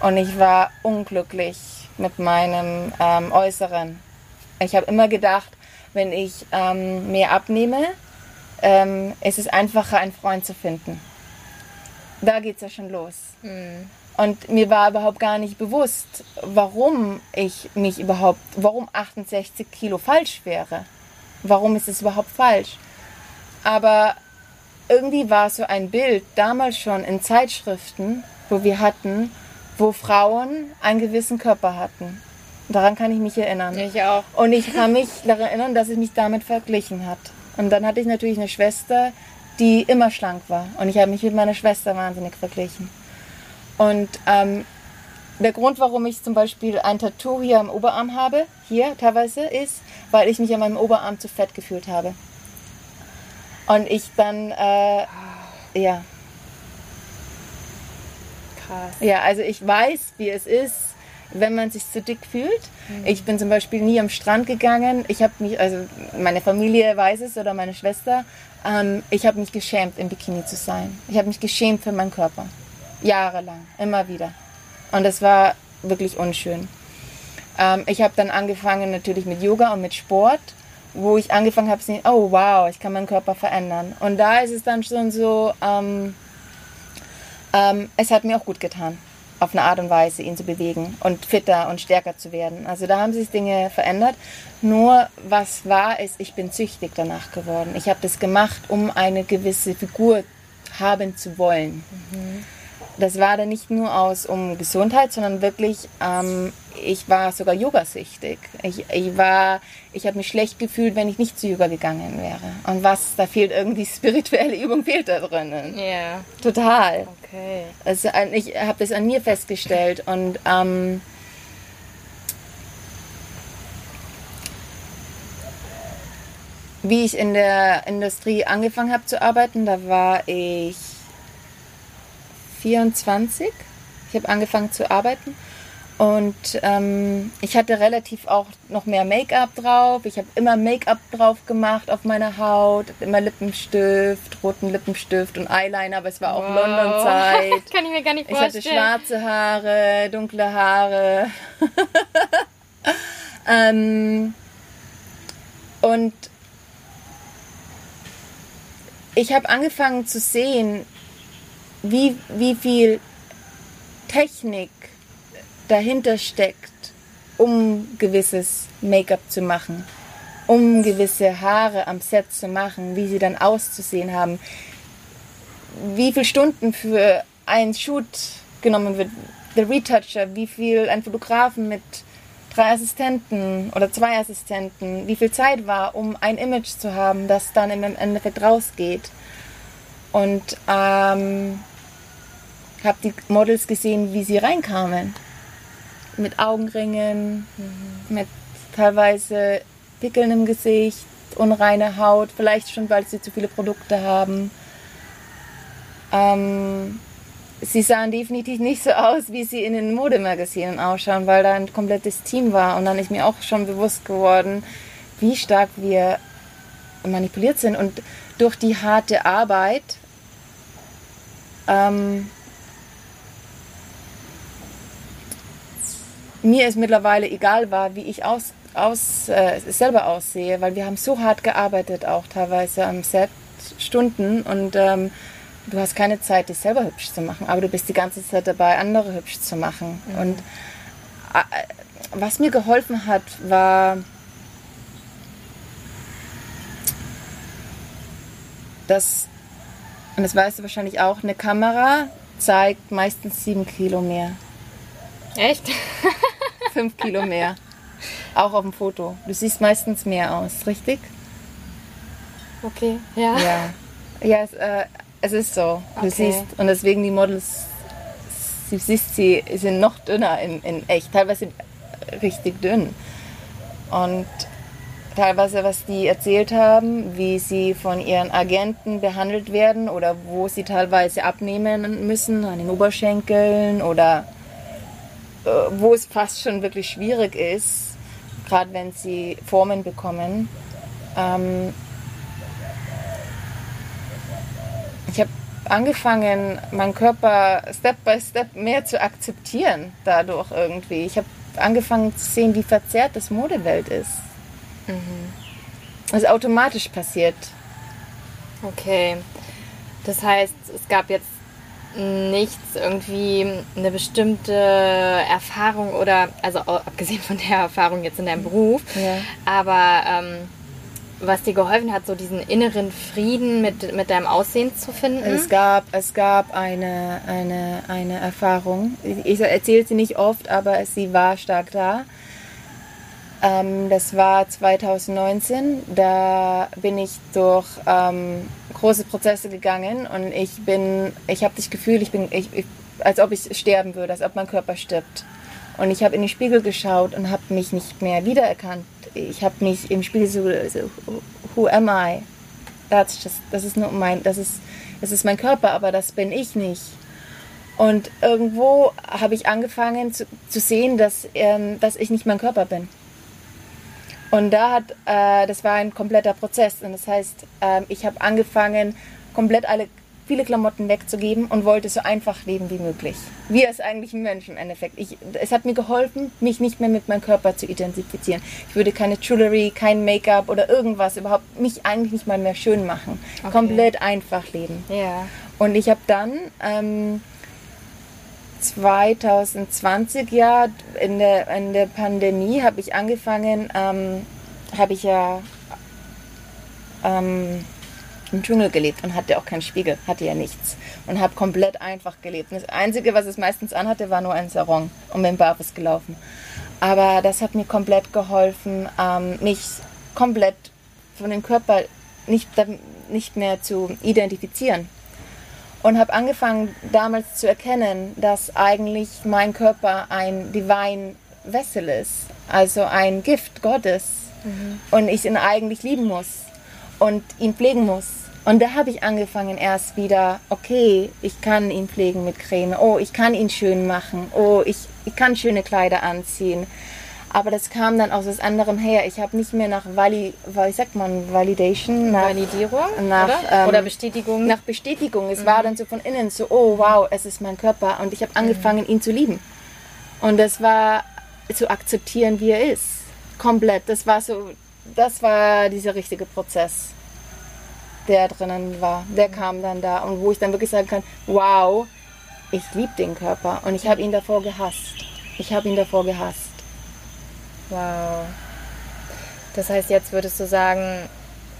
Und ich war unglücklich mit meinem ähm, Äußeren. Ich habe immer gedacht, wenn ich ähm, mehr abnehme, ähm, ist es einfacher, einen Freund zu finden. Da geht es ja schon los. Mhm. Und mir war überhaupt gar nicht bewusst, warum ich mich überhaupt, warum 68 Kilo falsch wäre. Warum ist es überhaupt falsch? Aber irgendwie war so ein Bild damals schon in Zeitschriften, wo wir hatten, wo Frauen einen gewissen Körper hatten. Daran kann ich mich erinnern. Ich auch. Und ich kann mich daran erinnern, dass es mich damit verglichen hat. Und dann hatte ich natürlich eine Schwester, die immer schlank war. Und ich habe mich mit meiner Schwester wahnsinnig verglichen. Und ähm, der Grund, warum ich zum Beispiel ein Tattoo hier am Oberarm habe, hier teilweise, ist, weil ich mich an meinem Oberarm zu fett gefühlt habe. Und ich dann, äh, ja. Krass. Ja, also ich weiß, wie es ist, wenn man sich zu dick fühlt. Mhm. Ich bin zum Beispiel nie am Strand gegangen. Ich habe mich, also meine Familie weiß es oder meine Schwester, ähm, ich habe mich geschämt, im Bikini zu sein. Ich habe mich geschämt für meinen Körper. Jahrelang, immer wieder. Und es war wirklich unschön. Ähm, ich habe dann angefangen natürlich mit Yoga und mit Sport, wo ich angefangen habe zu sehen, oh wow, ich kann meinen Körper verändern. Und da ist es dann schon so, ähm, ähm, es hat mir auch gut getan, auf eine Art und Weise ihn zu bewegen und fitter und stärker zu werden. Also da haben sich Dinge verändert. Nur was war, ist, ich bin süchtig danach geworden. Ich habe das gemacht, um eine gewisse Figur haben zu wollen. Mhm das war dann nicht nur aus um Gesundheit, sondern wirklich, ähm, ich war sogar yogasüchtig. Ich, ich war, ich habe mich schlecht gefühlt, wenn ich nicht zu Yoga gegangen wäre. Und was, da fehlt irgendwie (laughs) spirituelle Übung, fehlt da drinnen. Ja. Yeah. Total. Okay. Also ich habe das an mir festgestellt und ähm, wie ich in der Industrie angefangen habe zu arbeiten, da war ich 24. Ich habe angefangen zu arbeiten und ähm, ich hatte relativ auch noch mehr Make-up drauf. Ich habe immer Make-up drauf gemacht auf meiner Haut, immer Lippenstift, roten Lippenstift und Eyeliner, aber es war auch wow. London-Zeit. (laughs) Kann ich mir gar nicht vorstellen. Ich hatte schwarze Haare, dunkle Haare. (laughs) ähm, und ich habe angefangen zu sehen, wie, wie viel Technik dahinter steckt, um gewisses Make-up zu machen, um gewisse Haare am Set zu machen, wie sie dann auszusehen haben, wie viele Stunden für einen Shoot genommen wird, der Retoucher, wie viel ein Fotografen mit drei Assistenten oder zwei Assistenten, wie viel Zeit war, um ein Image zu haben, das dann im Endeffekt rausgeht. Und ähm, habe die Models gesehen, wie sie reinkamen. Mit Augenringen, mhm. mit teilweise Pickeln im Gesicht, unreine Haut, vielleicht schon, weil sie zu viele Produkte haben. Ähm, sie sahen definitiv nicht so aus, wie sie in den Modemagazinen ausschauen, weil da ein komplettes Team war. Und dann ist mir auch schon bewusst geworden, wie stark wir manipuliert sind. Und durch die harte Arbeit mir es mittlerweile egal war, wie ich aus, aus, äh, selber aussehe, weil wir haben so hart gearbeitet, auch teilweise am Set, Stunden und ähm, du hast keine Zeit, dich selber hübsch zu machen, aber du bist die ganze Zeit dabei, andere hübsch zu machen. Mhm. Und äh, was mir geholfen hat, war, dass, und das weißt du wahrscheinlich auch, eine Kamera zeigt meistens sieben Kilo mehr. Echt? (laughs) Fünf Kilo mehr. Auch auf dem Foto. Du siehst meistens mehr aus, richtig? Okay, ja. Ja, ja es, äh, es ist so. Du okay. siehst, und deswegen die Models, du siehst sie, sind noch dünner in, in echt, teilweise richtig dünn. Und teilweise, was die erzählt haben, wie sie von ihren Agenten behandelt werden oder wo sie teilweise abnehmen müssen, an den Oberschenkeln oder wo es fast schon wirklich schwierig ist, gerade wenn sie Formen bekommen. Ähm ich habe angefangen, meinen Körper Step by Step mehr zu akzeptieren dadurch irgendwie. Ich habe angefangen zu sehen, wie verzerrt das Modewelt ist. Mhm. Also automatisch passiert. Okay. Das heißt, es gab jetzt nichts irgendwie eine bestimmte Erfahrung oder, also abgesehen von der Erfahrung jetzt in deinem Beruf, ja. aber ähm, was dir geholfen hat, so diesen inneren Frieden mit, mit deinem Aussehen zu finden? Es gab, es gab eine, eine, eine Erfahrung. Ich erzähle sie nicht oft, aber sie war stark da. Ähm, das war 2019. Da bin ich durch ähm, große Prozesse gegangen und ich bin, ich habe das Gefühl, ich bin, ich, ich, als ob ich sterben würde, als ob mein Körper stirbt. Und ich habe in den Spiegel geschaut und habe mich nicht mehr wiedererkannt. Ich habe mich im Spiegel so, so, who am I? That's just, das ist nur mein, das ist, das ist mein Körper, aber das bin ich nicht. Und irgendwo habe ich angefangen zu, zu sehen, dass, ähm, dass ich nicht mein Körper bin. Und da hat, äh, das war ein kompletter Prozess. Und das heißt, äh, ich habe angefangen, komplett alle, viele Klamotten wegzugeben und wollte so einfach leben wie möglich. Wie es eigentlich ein Mensch im Endeffekt. Ich, es hat mir geholfen, mich nicht mehr mit meinem Körper zu identifizieren. Ich würde keine Jewelry, kein Make-up oder irgendwas, überhaupt mich eigentlich nicht mal mehr schön machen. Okay. Komplett einfach leben. Ja. Und ich habe dann... Ähm, 2020 ja, in der, in der Pandemie habe ich angefangen, ähm, habe ich ja ähm, im Dschungel gelebt und hatte auch keinen Spiegel, hatte ja nichts und habe komplett einfach gelebt. Das Einzige, was es meistens anhatte, war nur ein Sarong und bin barfuß gelaufen. Aber das hat mir komplett geholfen, ähm, mich komplett von dem Körper nicht, nicht mehr zu identifizieren und habe angefangen damals zu erkennen, dass eigentlich mein Körper ein Divine Vessel ist, also ein Gift Gottes mhm. und ich ihn eigentlich lieben muss und ihn pflegen muss. Und da habe ich angefangen erst wieder, okay, ich kann ihn pflegen mit Creme, oh, ich kann ihn schön machen, oh, ich, ich kann schöne Kleider anziehen. Aber das kam dann aus was anderem her. Ich habe nicht mehr nach Vali, wie sagt man, Validation, nach Validierung nach, oder? Ähm, oder Bestätigung. Nach Bestätigung. Es mhm. war dann so von innen so, oh wow, es ist mein Körper und ich habe angefangen, mhm. ihn zu lieben. Und das war zu akzeptieren, wie er ist, komplett. Das war so, das war dieser richtige Prozess, der drinnen war. Der kam dann da und wo ich dann wirklich sagen kann, wow, ich liebe den Körper und ich habe ihn davor gehasst. Ich habe ihn davor gehasst. Wow. Das heißt, jetzt würdest du sagen,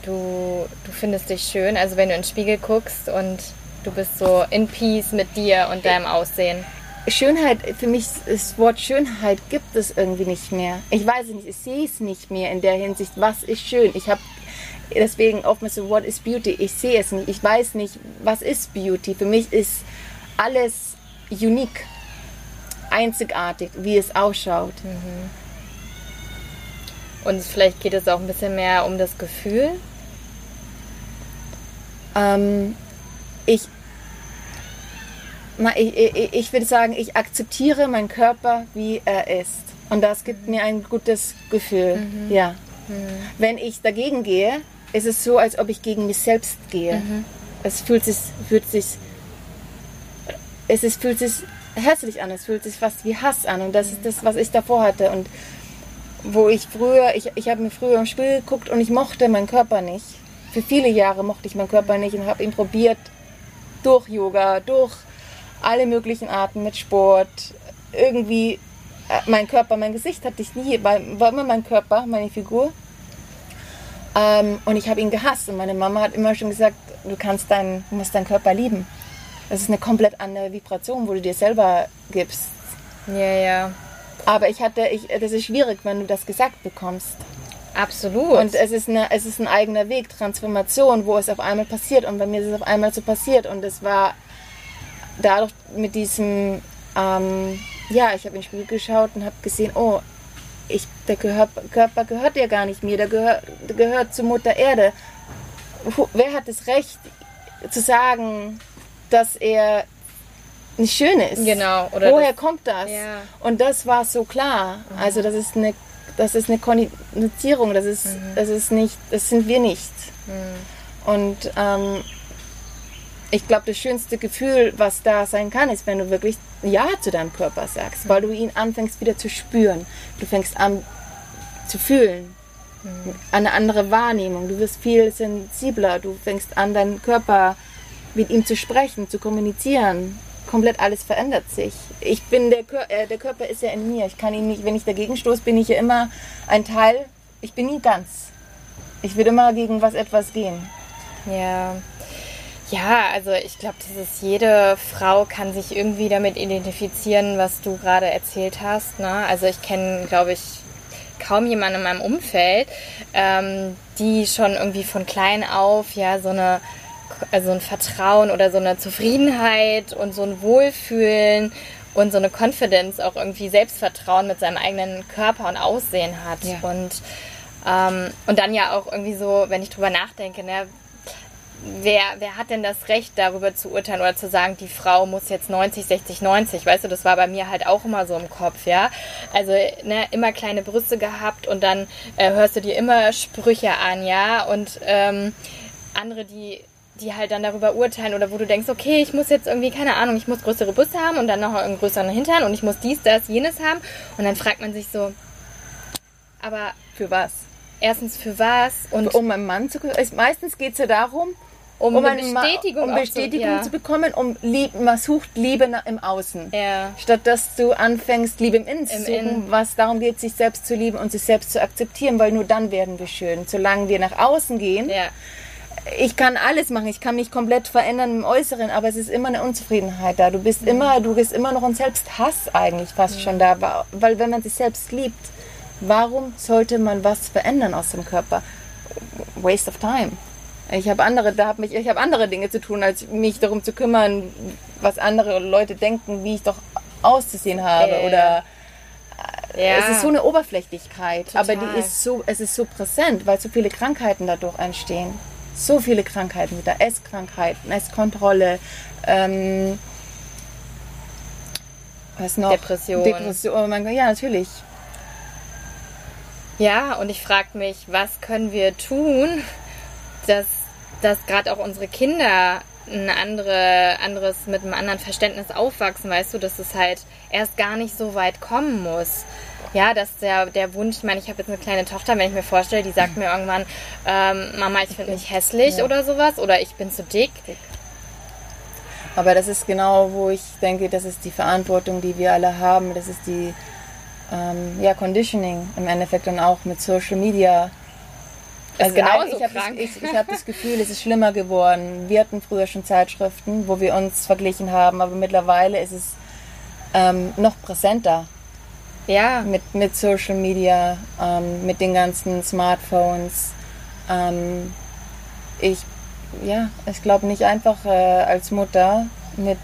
du, du findest dich schön, also wenn du in den Spiegel guckst und du bist so in Peace mit dir und deinem Aussehen. Schönheit, für mich, das Wort Schönheit gibt es irgendwie nicht mehr. Ich weiß es nicht, ich sehe es nicht mehr in der Hinsicht, was ist schön. Ich habe deswegen oftmals so, what is beauty? Ich sehe es nicht, ich weiß nicht, was ist Beauty. Für mich ist alles unique, einzigartig, wie es ausschaut. Mhm. Und vielleicht geht es auch ein bisschen mehr um das Gefühl. Ähm, ich, ich, ich, ich würde sagen, ich akzeptiere meinen Körper, wie er ist. Und das gibt mir ein gutes Gefühl. Mhm. Ja. Mhm. Wenn ich dagegen gehe, ist es so, als ob ich gegen mich selbst gehe. Mhm. Es fühlt sich, fühlt sich, es ist, fühlt sich hässlich an, es fühlt sich fast wie Hass an. Und das ist das, was ich davor hatte. Und wo ich früher, ich, ich habe mir früher im Spiel geguckt und ich mochte meinen Körper nicht. Für viele Jahre mochte ich meinen Körper nicht und habe ihn probiert durch Yoga, durch alle möglichen Arten mit Sport. Irgendwie, äh, mein Körper, mein Gesicht hatte ich nie, war, immer mein Körper, meine Figur. Ähm, und ich habe ihn gehasst und meine Mama hat immer schon gesagt, du kannst deinen, musst deinen Körper lieben. Das ist eine komplett andere Vibration, wo du dir selber gibst. Ja, ja. Aber ich hatte, ich, das ist schwierig, wenn du das gesagt bekommst. Absolut. Und es ist, eine, es ist ein eigener Weg, Transformation, wo es auf einmal passiert. Und bei mir ist es auf einmal so passiert. Und es war dadurch mit diesem, ähm, ja, ich habe in den Spiegel geschaut und habe gesehen, oh, ich, der Körper, Körper gehört ja gar nicht mir, der gehört, der gehört zur Mutter Erde. Wer hat das Recht zu sagen, dass er nicht schön ist? Genau. Woher das, kommt das? Ja. Und das war so klar. Mhm. Also das ist eine, das ist eine Konnotierung, das ist, mhm. das ist nicht, das sind wir nicht. Mhm. Und ähm, ich glaube, das schönste Gefühl, was da sein kann, ist, wenn du wirklich Ja zu deinem Körper sagst, weil du ihn anfängst wieder zu spüren. Du fängst an zu fühlen, mhm. eine andere Wahrnehmung. Du wirst viel sensibler. Du fängst an, deinen Körper mit ihm zu sprechen, zu kommunizieren. Komplett alles verändert sich. Ich bin der, Kör äh, der Körper ist ja in mir. Ich kann ihn nicht, wenn ich dagegen stoße, bin ich ja immer ein Teil. Ich bin nie ganz. Ich will immer gegen was etwas gehen. Ja, ja, also ich glaube, dieses jede Frau kann sich irgendwie damit identifizieren, was du gerade erzählt hast. Ne? Also ich kenne, glaube ich, kaum jemanden in meinem Umfeld, ähm, die schon irgendwie von klein auf ja so eine also ein Vertrauen oder so eine Zufriedenheit und so ein Wohlfühlen und so eine Confidence, auch irgendwie Selbstvertrauen mit seinem eigenen Körper und Aussehen hat. Ja. Und, ähm, und dann ja auch irgendwie so, wenn ich drüber nachdenke, ne, wer, wer hat denn das Recht, darüber zu urteilen oder zu sagen, die Frau muss jetzt 90, 60, 90? Weißt du, das war bei mir halt auch immer so im Kopf, ja. Also, ne, immer kleine Brüste gehabt und dann äh, hörst du dir immer Sprüche an, ja. Und ähm, andere, die die halt dann darüber urteilen oder wo du denkst, okay, ich muss jetzt irgendwie, keine Ahnung, ich muss größere Brüste haben und dann noch einen größeren Hintern und ich muss dies, das, jenes haben. Und dann fragt man sich so, aber für was? Erstens für was? Und um einen Mann zu Meistens geht es ja darum, um, um eine Bestätigung, um Bestätigung zu, ja. zu, bekommen, um Lieb, man sucht Liebe im Außen. Ja. Statt dass du anfängst, Liebe im Innen zu suchen, Innen. was darum geht, sich selbst zu lieben und sich selbst zu akzeptieren, weil nur dann werden wir schön. Solange wir nach außen gehen, ja. Ich kann alles machen, ich kann mich komplett verändern im Äußeren, aber es ist immer eine Unzufriedenheit da. Du bist mhm. immer, du bist immer noch ein Selbsthass eigentlich fast mhm. schon da, weil wenn man sich selbst liebt, warum sollte man was verändern aus dem Körper? Waste of time. Ich habe andere, da hab mich, ich habe andere Dinge zu tun, als mich darum zu kümmern, was andere Leute denken, wie ich doch auszusehen habe äh, oder ja. es ist so eine Oberflächlichkeit, Total. aber die ist so, es ist so präsent, weil so viele Krankheiten dadurch entstehen. So viele Krankheiten wieder, Esskrankheiten, Esskontrolle, ähm, was noch? Depression. Depression, oh ja, natürlich. Ja, und ich frage mich, was können wir tun, dass, dass gerade auch unsere Kinder ein andere, anderes mit einem anderen Verständnis aufwachsen, weißt du, dass es halt erst gar nicht so weit kommen muss. Ja, dass der, der Wunsch, ich meine, ich habe jetzt eine kleine Tochter, wenn ich mir vorstelle, die sagt mir irgendwann, ähm, Mama, ich finde mich hässlich ja. oder sowas oder ich bin zu dick. Aber das ist genau, wo ich denke, das ist die Verantwortung, die wir alle haben. Das ist die ähm, ja, Conditioning im Endeffekt und auch mit Social Media also genauso ich habe das, ich, ich hab das Gefühl, es ist schlimmer geworden. Wir hatten früher schon Zeitschriften, wo wir uns verglichen haben, aber mittlerweile ist es ähm, noch präsenter. Ja. Mit, mit Social Media, ähm, mit den ganzen Smartphones. Ähm, ich, ja, ich glaube nicht einfach äh, als Mutter mit.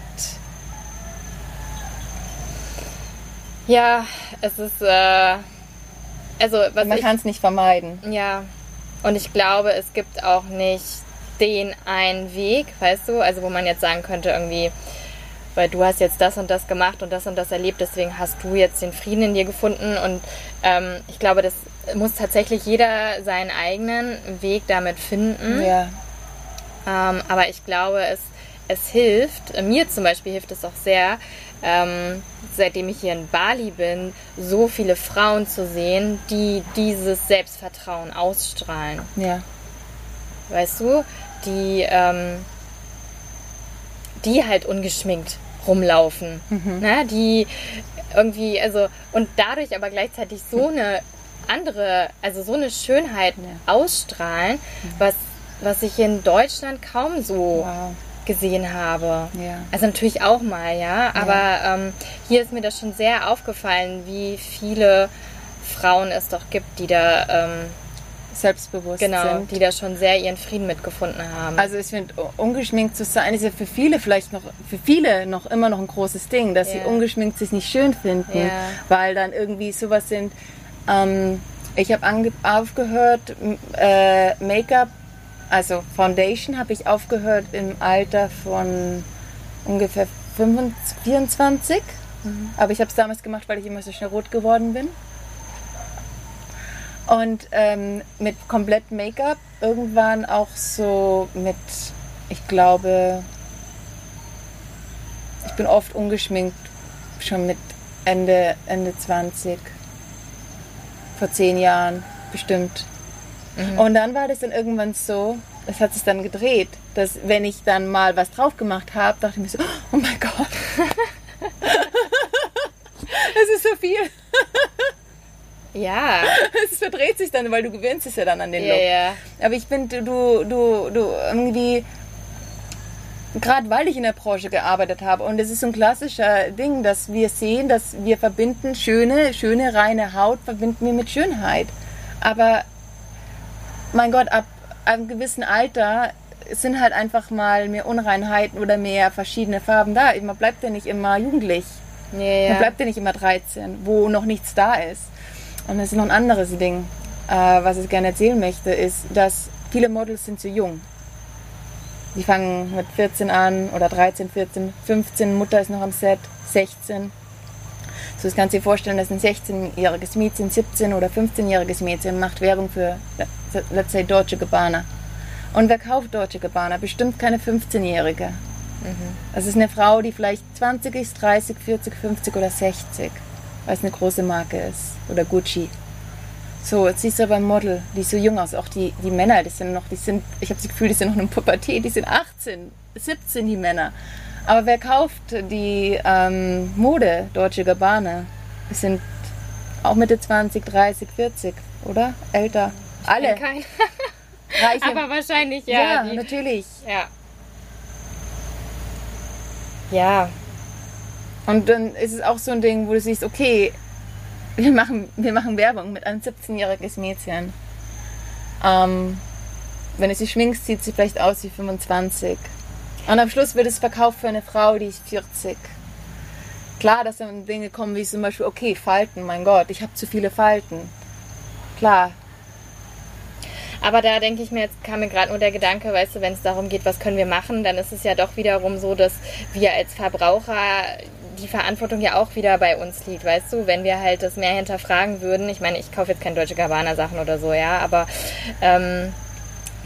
Ja, es ist. Äh, also, was Man kann es nicht vermeiden. Ja, und ich glaube, es gibt auch nicht den einen Weg, weißt du, also wo man jetzt sagen könnte, irgendwie, weil du hast jetzt das und das gemacht und das und das erlebt, deswegen hast du jetzt den Frieden in dir gefunden. Und ähm, ich glaube, das muss tatsächlich jeder seinen eigenen Weg damit finden. Ja. Ähm, aber ich glaube, es, es hilft, mir zum Beispiel hilft es auch sehr, ähm, seitdem ich hier in Bali bin, so viele Frauen zu sehen, die dieses Selbstvertrauen ausstrahlen. Ja. Weißt du, die, ähm, die halt ungeschminkt rumlaufen. Mhm. Ne? Die irgendwie, also, und dadurch aber gleichzeitig so eine andere, also so eine Schönheit ja. ausstrahlen, mhm. was, was ich in Deutschland kaum so wow. gesehen habe. Ja. Also natürlich auch mal, ja, aber ja. Ähm, hier ist mir das schon sehr aufgefallen, wie viele Frauen es doch gibt, die da ähm, selbstbewusst genau, sind. die da schon sehr ihren Frieden mitgefunden haben. Also ich finde, ungeschminkt zu sein, ist ja für viele vielleicht noch, für viele noch immer noch ein großes Ding, dass yeah. sie ungeschminkt sich nicht schön finden, yeah. weil dann irgendwie sowas sind. Ähm, ich habe aufgehört, äh, Make-up, also Foundation habe ich aufgehört im Alter von ungefähr 25, 24. Mhm. Aber ich habe es damals gemacht, weil ich immer so schnell rot geworden bin. Und ähm, mit komplett Make-up irgendwann auch so mit, ich glaube, ich bin oft ungeschminkt, schon mit Ende, Ende 20. Vor zehn Jahren bestimmt. Mhm. Und dann war das dann irgendwann so, es hat sich dann gedreht, dass wenn ich dann mal was drauf gemacht habe, dachte ich mir so, oh mein Gott. (laughs) (laughs) das ist so viel. Ja. (laughs) es verdreht sich dann, weil du gewöhnst es ja dann an den Look. Ja, Aber ich finde, du, du, du irgendwie, gerade weil ich in der Branche gearbeitet habe und es ist so ein klassischer Ding, dass wir sehen, dass wir verbinden schöne, schöne, reine Haut verbinden wir mit Schönheit. Aber mein Gott, ab einem gewissen Alter sind halt einfach mal mehr Unreinheiten oder mehr verschiedene Farben da. Man bleibt ja nicht immer jugendlich. Ja, ja. Man bleibt ja nicht immer 13, wo noch nichts da ist. Und das ist noch ein anderes Ding, äh, was ich gerne erzählen möchte, ist, dass viele Models sind zu jung. Die fangen mit 14 an oder 13, 14, 15, Mutter ist noch am Set, 16. So, das kannst du dir vorstellen, dass ein 16-jähriges Mädchen, 17- oder 15-jähriges Mädchen macht Werbung für, let's say, Deutsche Gabbana. Und wer kauft Deutsche Gabbana? Bestimmt keine 15-Jährige. Mhm. Das ist eine Frau, die vielleicht 20 ist, 30, 40, 50 oder 60 weil es eine große Marke ist. Oder Gucci. So, jetzt siehst du beim Model, die so jung aus. Auch die, die Männer, die sind noch, die sind, ich habe das Gefühl, die sind noch in Pubertät, die sind 18, 17, die Männer. Aber wer kauft die ähm, Mode, Deutsche Gabbana? Die sind auch Mitte 20, 30, 40, oder? Älter. Alle. Kein. (laughs) Reiche. Aber wahrscheinlich, ja. Ja, die, natürlich. Ja. Ja, und dann ist es auch so ein Ding, wo du siehst, okay, wir machen, wir machen Werbung mit einem 17-jähriges Mädchen. Ähm, wenn es sich schminkt, sieht sie vielleicht aus wie 25. Und am Schluss wird es verkauft für eine Frau, die ist 40. Klar, dass dann Dinge kommen wie zum Beispiel, okay, Falten, mein Gott, ich habe zu viele Falten. Klar. Aber da denke ich mir, jetzt kam mir gerade nur der Gedanke, weißt du, wenn es darum geht, was können wir machen, dann ist es ja doch wiederum so, dass wir als Verbraucher die Verantwortung ja auch wieder bei uns liegt, weißt du, wenn wir halt das mehr hinterfragen würden. Ich meine, ich kaufe jetzt keine Deutsche Gabbana Sachen oder so, ja, aber ähm,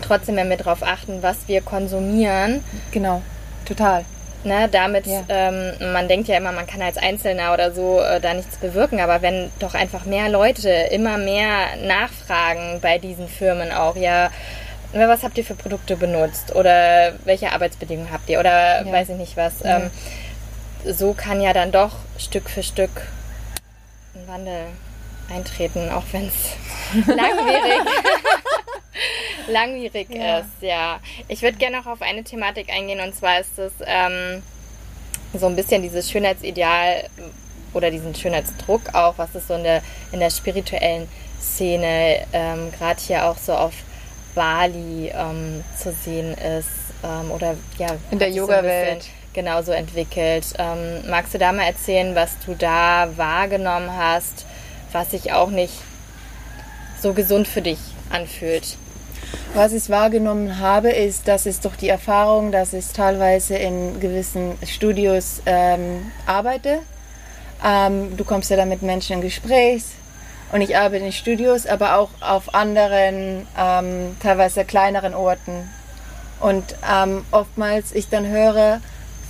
trotzdem, wenn wir darauf achten, was wir konsumieren. Genau, total. Ne, damit, ja. ähm, man denkt ja immer, man kann als Einzelner oder so äh, da nichts bewirken, aber wenn doch einfach mehr Leute immer mehr nachfragen bei diesen Firmen auch, ja, was habt ihr für Produkte benutzt oder welche Arbeitsbedingungen habt ihr oder ja. weiß ich nicht was. Ja. So kann ja dann doch Stück für Stück ein Wandel eintreten, auch wenn es (laughs) langwierig, (laughs) langwierig ja. ist. Ja, ich würde gerne noch auf eine Thematik eingehen und zwar ist es ähm, so ein bisschen dieses Schönheitsideal oder diesen Schönheitsdruck auch, was es so in der, in der spirituellen Szene ähm, gerade hier auch so auf Bali ähm, zu sehen ist ähm, oder ja in der Yoga-Welt. So genauso entwickelt. Ähm, magst du da mal erzählen, was du da wahrgenommen hast, was sich auch nicht so gesund für dich anfühlt? Was ich wahrgenommen habe, ist, dass es durch die Erfahrung, dass ich teilweise in gewissen Studios ähm, arbeite. Ähm, du kommst ja da mit Menschen in Gespräch und ich arbeite in Studios, aber auch auf anderen, ähm, teilweise kleineren Orten Und ähm, oftmals ich dann höre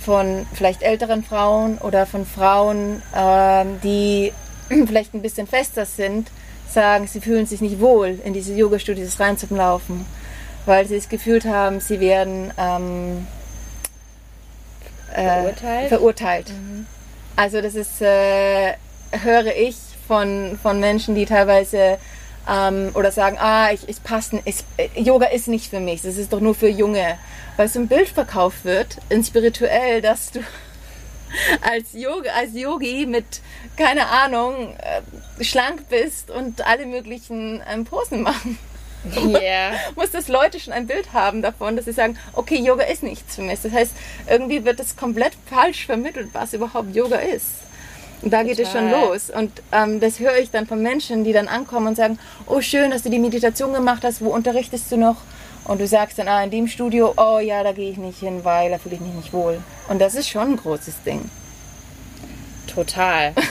von vielleicht älteren Frauen oder von Frauen, ähm, die (clears throat) vielleicht ein bisschen fester sind, sagen, sie fühlen sich nicht wohl, in diese Yoga-Studios reinzulaufen, weil sie das Gefühl haben, sie werden ähm, äh, Verurteilt? verurteilt. Also das ist, äh, höre ich von, von Menschen, die teilweise ähm, oder sagen, ah, ich, ich passe, ich, Yoga ist nicht für mich, das ist doch nur für Junge. Weil so ein Bild verkauft wird, in spirituell, dass du als, Yoga, als Yogi mit, keine Ahnung, äh, schlank bist und alle möglichen ähm, Posen machen. Ja. (laughs) Muss das Leute schon ein Bild haben davon, dass sie sagen, okay, Yoga ist nichts für mich. Das heißt, irgendwie wird es komplett falsch vermittelt, was überhaupt Yoga ist. Und da geht es schon los. Und ähm, das höre ich dann von Menschen, die dann ankommen und sagen, oh schön, dass du die Meditation gemacht hast, wo unterrichtest du noch? Und du sagst dann, ah, in dem Studio, oh ja, da gehe ich nicht hin, weil da fühle ich mich nicht wohl. Und das ist schon ein großes Ding. Total. (laughs)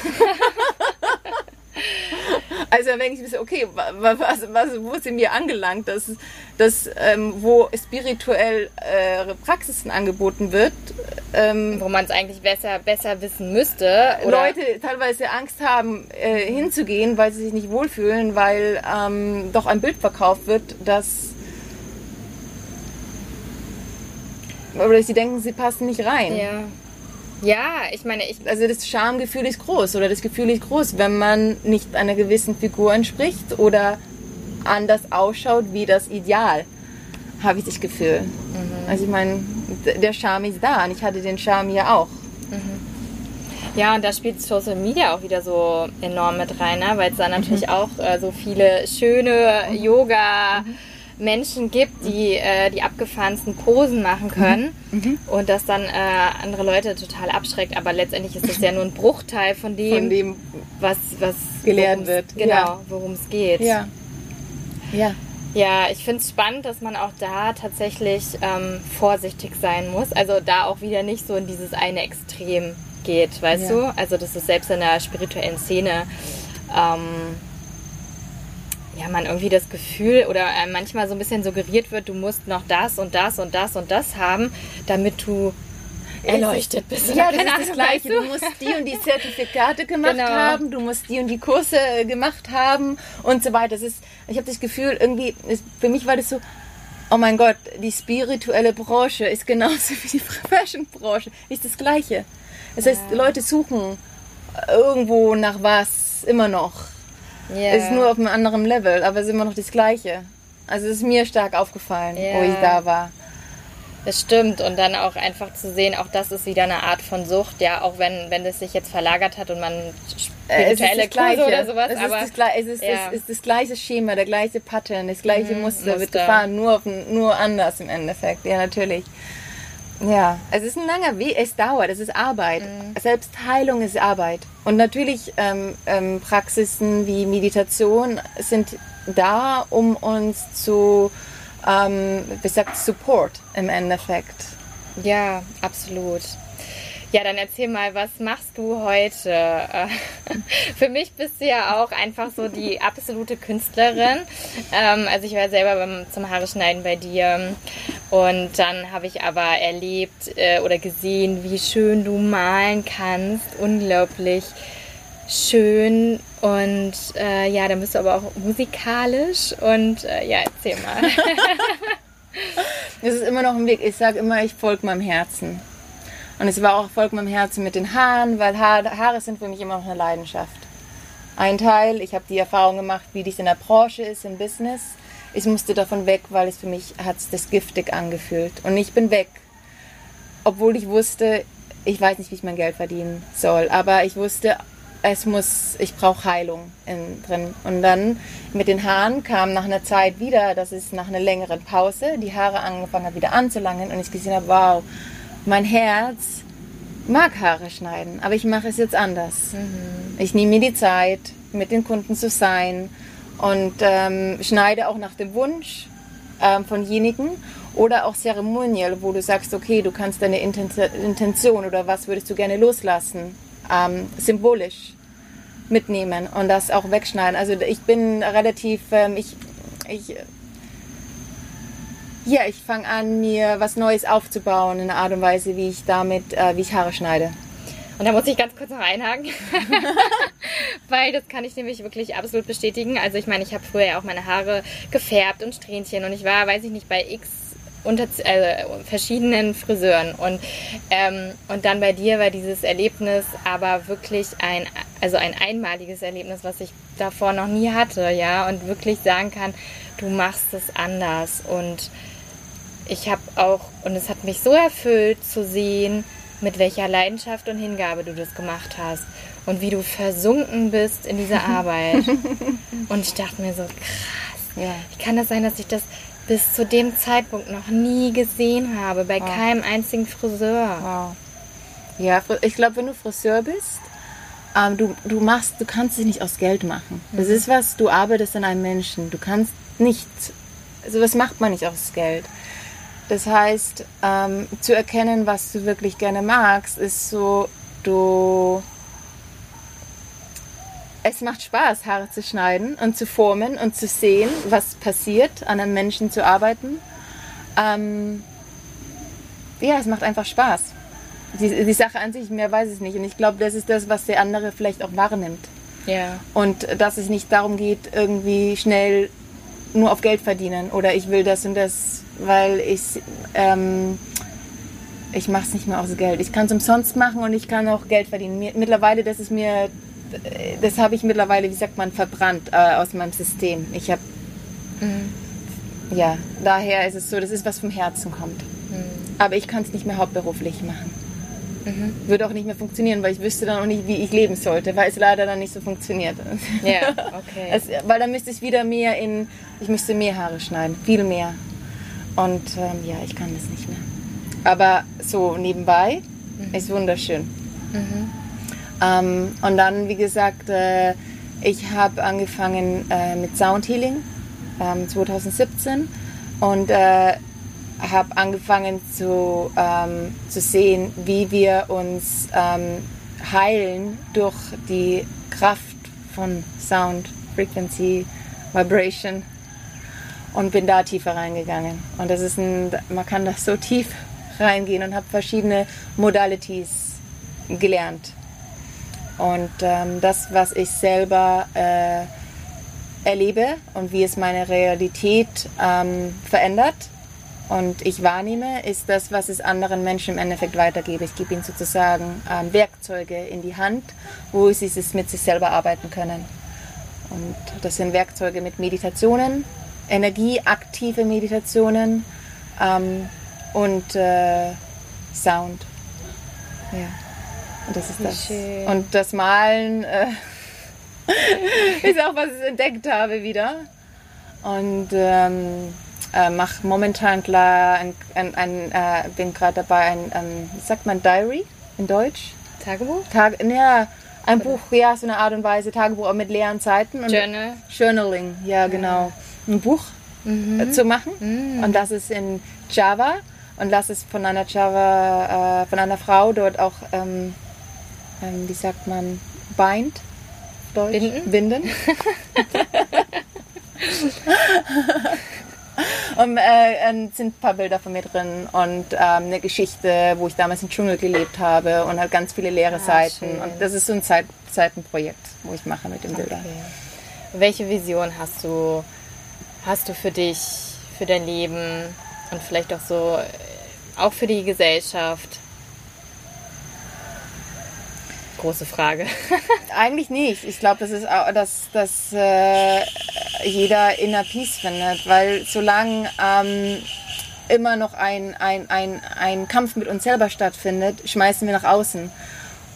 Also dann denke ich mir so, okay, wa- wa- was, was, wo sind wir angelangt, dass, dass ähm, wo spirituell äh, Praxisen angeboten wird, ähm, Wo man es eigentlich besser, besser wissen müsste. Oder Leute teilweise Angst haben, äh, hinzugehen, weil sie sich nicht wohlfühlen, weil ähm, doch ein Bild verkauft wird, das oder sie denken, sie passen nicht rein. Ja. Ja, ich meine, ich. Also das Schamgefühl ist groß oder das Gefühl ist groß, wenn man nicht einer gewissen Figur entspricht oder anders ausschaut wie das Ideal, habe ich das Gefühl. Also ich meine, der Charme ist da und ich hatte den Charme ja auch. Ja, und da spielt Social Media auch wieder so enorm mit rein, ne? weil es da natürlich auch äh, so viele schöne Yoga-Menschen gibt, die äh, die abgefahrensten Posen machen können und das dann äh, andere Leute total abschreckt. Aber letztendlich ist das ja nur ein Bruchteil von dem, Von dem, was, was worum's- wird, Genau, ja. worum es geht. ja. Ja. Ja, ich finde es spannend, dass man auch da tatsächlich ähm, vorsichtig sein muss. Also da auch wieder nicht so in dieses eine Extrem geht, weißt Ja. du? Also das ist selbst in der spirituellen Szene, ähm, ja, man irgendwie das Gefühl oder äh, manchmal so ein bisschen suggeriert wird, du musst noch das und das und das und das haben, damit du erleuchtet bist. Ja, (laughs) das ist das Gleiche. Du musst die und die Zertifikate (laughs) gemacht Genau. haben, du musst die und die Kurse äh, gemacht haben und so weiter. Das ist, ich habe das Gefühl, irgendwie, für mich war das so, oh mein Gott, die spirituelle Branche ist genauso (laughs) wie die Fashion-Branche. Ist das Gleiche. Das heißt, Leute suchen irgendwo nach was, immer noch. Es ist nur auf einem anderen Level, aber es ist immer noch das Gleiche. Also es ist mir stark aufgefallen, wo Ja. ich da war. Das stimmt. Und dann auch einfach zu sehen, auch das ist wieder eine Art von Sucht, ja, auch wenn, wenn das sich jetzt verlagert hat und man Äh, spirituelle Gleiche. Kurse oder sowas, es aber ist das, Gle- es ist, ja. ist das gleiche Schema, der gleiche Pattern, das gleiche Muster, wird Muster. gefahren, nur, auf, nur anders im Endeffekt. Ja, natürlich. Ja, es ist ein langer Weg, es dauert, es ist Arbeit. Selbst Heilung ist Arbeit. Und natürlich ähm, ähm, Praxisen wie Meditation sind da, um uns zu, ähm, wie sagt, Support im Endeffekt. ja, absolut. Ja, dann erzähl mal, was machst du heute? Äh, (laughs) Für mich bist du ja auch einfach so die absolute Künstlerin. Ähm, also ich war selber beim, zum Haare schneiden bei dir und dann habe ich aber erlebt äh, oder gesehen, wie schön du malen kannst. Unglaublich schön und äh, ja, dann bist du aber auch musikalisch und ja, erzähl mal. (laughs) Es ist immer noch ein Weg. Ich sage immer, ich folge meinem Herzen. Und es war auch Erfolg meinem Herzen mit den Haaren, weil Haare, Haare sind für mich immer noch eine Leidenschaft. Ein Teil, ich habe die Erfahrung gemacht, wie dies in der Branche ist, im Business. Ich musste davon weg, weil es für mich hat das giftig angefühlt. Und ich bin weg. Obwohl ich wusste, ich weiß nicht, wie ich mein Geld verdienen soll. Aber ich wusste, es muss, ich brauche Heilung in, drin. Und dann mit den Haaren kam nach einer Zeit wieder, das ist nach einer längeren Pause, die Haare angefangen hat wieder anzulangen und ich gesehen habe, wow, mein Herz mag Haare schneiden, aber ich mache es jetzt anders. Ich nehme mir die Zeit, mit den Kunden zu sein und ähm, schneide auch nach dem Wunsch ähm, von jenigen oder auch Ceremonial, wo du sagst, okay, du kannst deine Inten- Intention oder was würdest du gerne loslassen, ähm, symbolisch mitnehmen und das auch wegschneiden. Also ich bin relativ, ähm, ich, ich Ja, ich fange an, mir was Neues aufzubauen in einer Art und Weise, wie ich damit, äh, wie ich Haare schneide. Und da muss ich ganz kurz noch einhaken, (laughs) weil das kann ich nämlich wirklich absolut bestätigen. Also ich meine, ich habe früher ja auch meine Haare gefärbt und Strähnchen und ich war, weiß ich nicht, bei X unter äh, verschiedenen Friseuren und ähm, und dann bei dir war dieses Erlebnis aber wirklich ein also ein einmaliges Erlebnis, was ich davor noch nie hatte, ja und wirklich sagen kann, du machst es anders und ich habe auch und es hat mich so erfüllt zu sehen, mit welcher Leidenschaft und Hingabe du das gemacht hast und wie du versunken bist in dieser (laughs) Arbeit. und ich dachte mir so, krass, ja. wie kann das sein, dass ich das bis zu dem Zeitpunkt noch nie gesehen habe, bei wow. keinem einzigen Friseur. Wow. Ja, ich glaube, wenn du Friseur bist, ähm, du, du machst, du kannst es nicht aus Geld machen. Das mhm. ist was, du arbeitest an einem Menschen. Du kannst nicht, also was macht man nicht aus Geld. Das heißt, ähm, zu erkennen, was du wirklich gerne magst, ist so, du. Es macht Spaß, Haare zu schneiden und zu formen und zu sehen, was passiert, an einem Menschen zu arbeiten. Ähm, ja, es macht einfach Spaß. Die, die Sache an sich, mehr weiß ich nicht. Und ich glaube, das ist das, was der andere vielleicht auch wahrnimmt. Ja. Und dass es nicht darum geht, irgendwie schnell nur auf Geld verdienen oder ich will das und das weil ich ähm, ich mache es nicht mehr aus Geld. Ich kann es umsonst machen und ich kann auch Geld verdienen. Mittlerweile, das ist mir, das habe ich mittlerweile, wie sagt man, verbrannt äh, aus meinem System. Ich habe, mhm. ja, daher ist es so, das ist was vom Herzen kommt. Mhm. Aber ich kann es nicht mehr hauptberuflich machen. Mhm. Würde auch nicht mehr funktionieren, weil ich wüsste dann auch nicht, wie ich leben sollte, weil es leider dann nicht so funktioniert. Ja, (laughs) okay. es, weil dann müsste ich wieder mehr in, ich müsste mehr Haare schneiden, viel mehr. Und ähm, ja, ich kann das nicht mehr. Aber so nebenbei mhm. ist wunderschön. Mhm. Ähm, und dann, wie gesagt, äh, ich habe angefangen äh, mit Soundhealing ähm, 2017 und äh, habe angefangen zu, ähm, zu sehen, wie wir uns ähm, heilen durch die Kraft von Sound, Frequency, Vibration und bin da tiefer reingegangen. Und das ist ein, man kann da so tief reingehen und habe verschiedene Modalities gelernt. Und ähm, das, was ich selber äh, erlebe und wie es meine Realität ähm, verändert und ich wahrnehme, ist das, was es anderen Menschen im Endeffekt weitergebe. Ich gebe ihnen sozusagen ähm, Werkzeuge in die Hand, wo sie es mit sich selber arbeiten können. Und das sind Werkzeuge mit Meditationen, energieaktive Meditationen ähm, und äh, Sound. Ja, und das ist das. Schön. Und das Malen äh, (laughs) ist auch, was ich entdeckt habe wieder. Und ähm, äh, mache momentan klar, ein, ein, ein äh, bin gerade dabei, ein, wie sagt man, Diary in Deutsch? Tagebuch? Tag, ja, ein Buch, ja, so eine Art und Weise, Tagebuch auch mit leeren Zeiten. Und Journal. Journaling, ja, genau ein Buch mhm. Äh, zu machen. Mhm. Und das ist in Java. Und das ist von einer Java, äh, von einer Frau dort auch, ähm, ähm, wie sagt man, bind? Deutsch? Binden. Binden. (laughs) und äh, sind ein paar Bilder von mir drin und ähm, eine Geschichte, wo ich damals im Dschungel gelebt habe und halt ganz viele leere ah, Seiten. Schön. Und das ist so ein Zeit Zeitenprojekt, wo ich mache mit den okay. Bildern. Welche Vision hast du hast du für dich, für dein Leben und vielleicht auch so, äh, auch für die Gesellschaft? Große Frage. (laughs) Eigentlich nicht. Ich glaube, das ist auch, dass, dass äh, jeder Inner Peace findet, weil solange ähm, immer noch ein, ein, ein, ein Kampf mit uns selber stattfindet, schmeißen wir nach außen.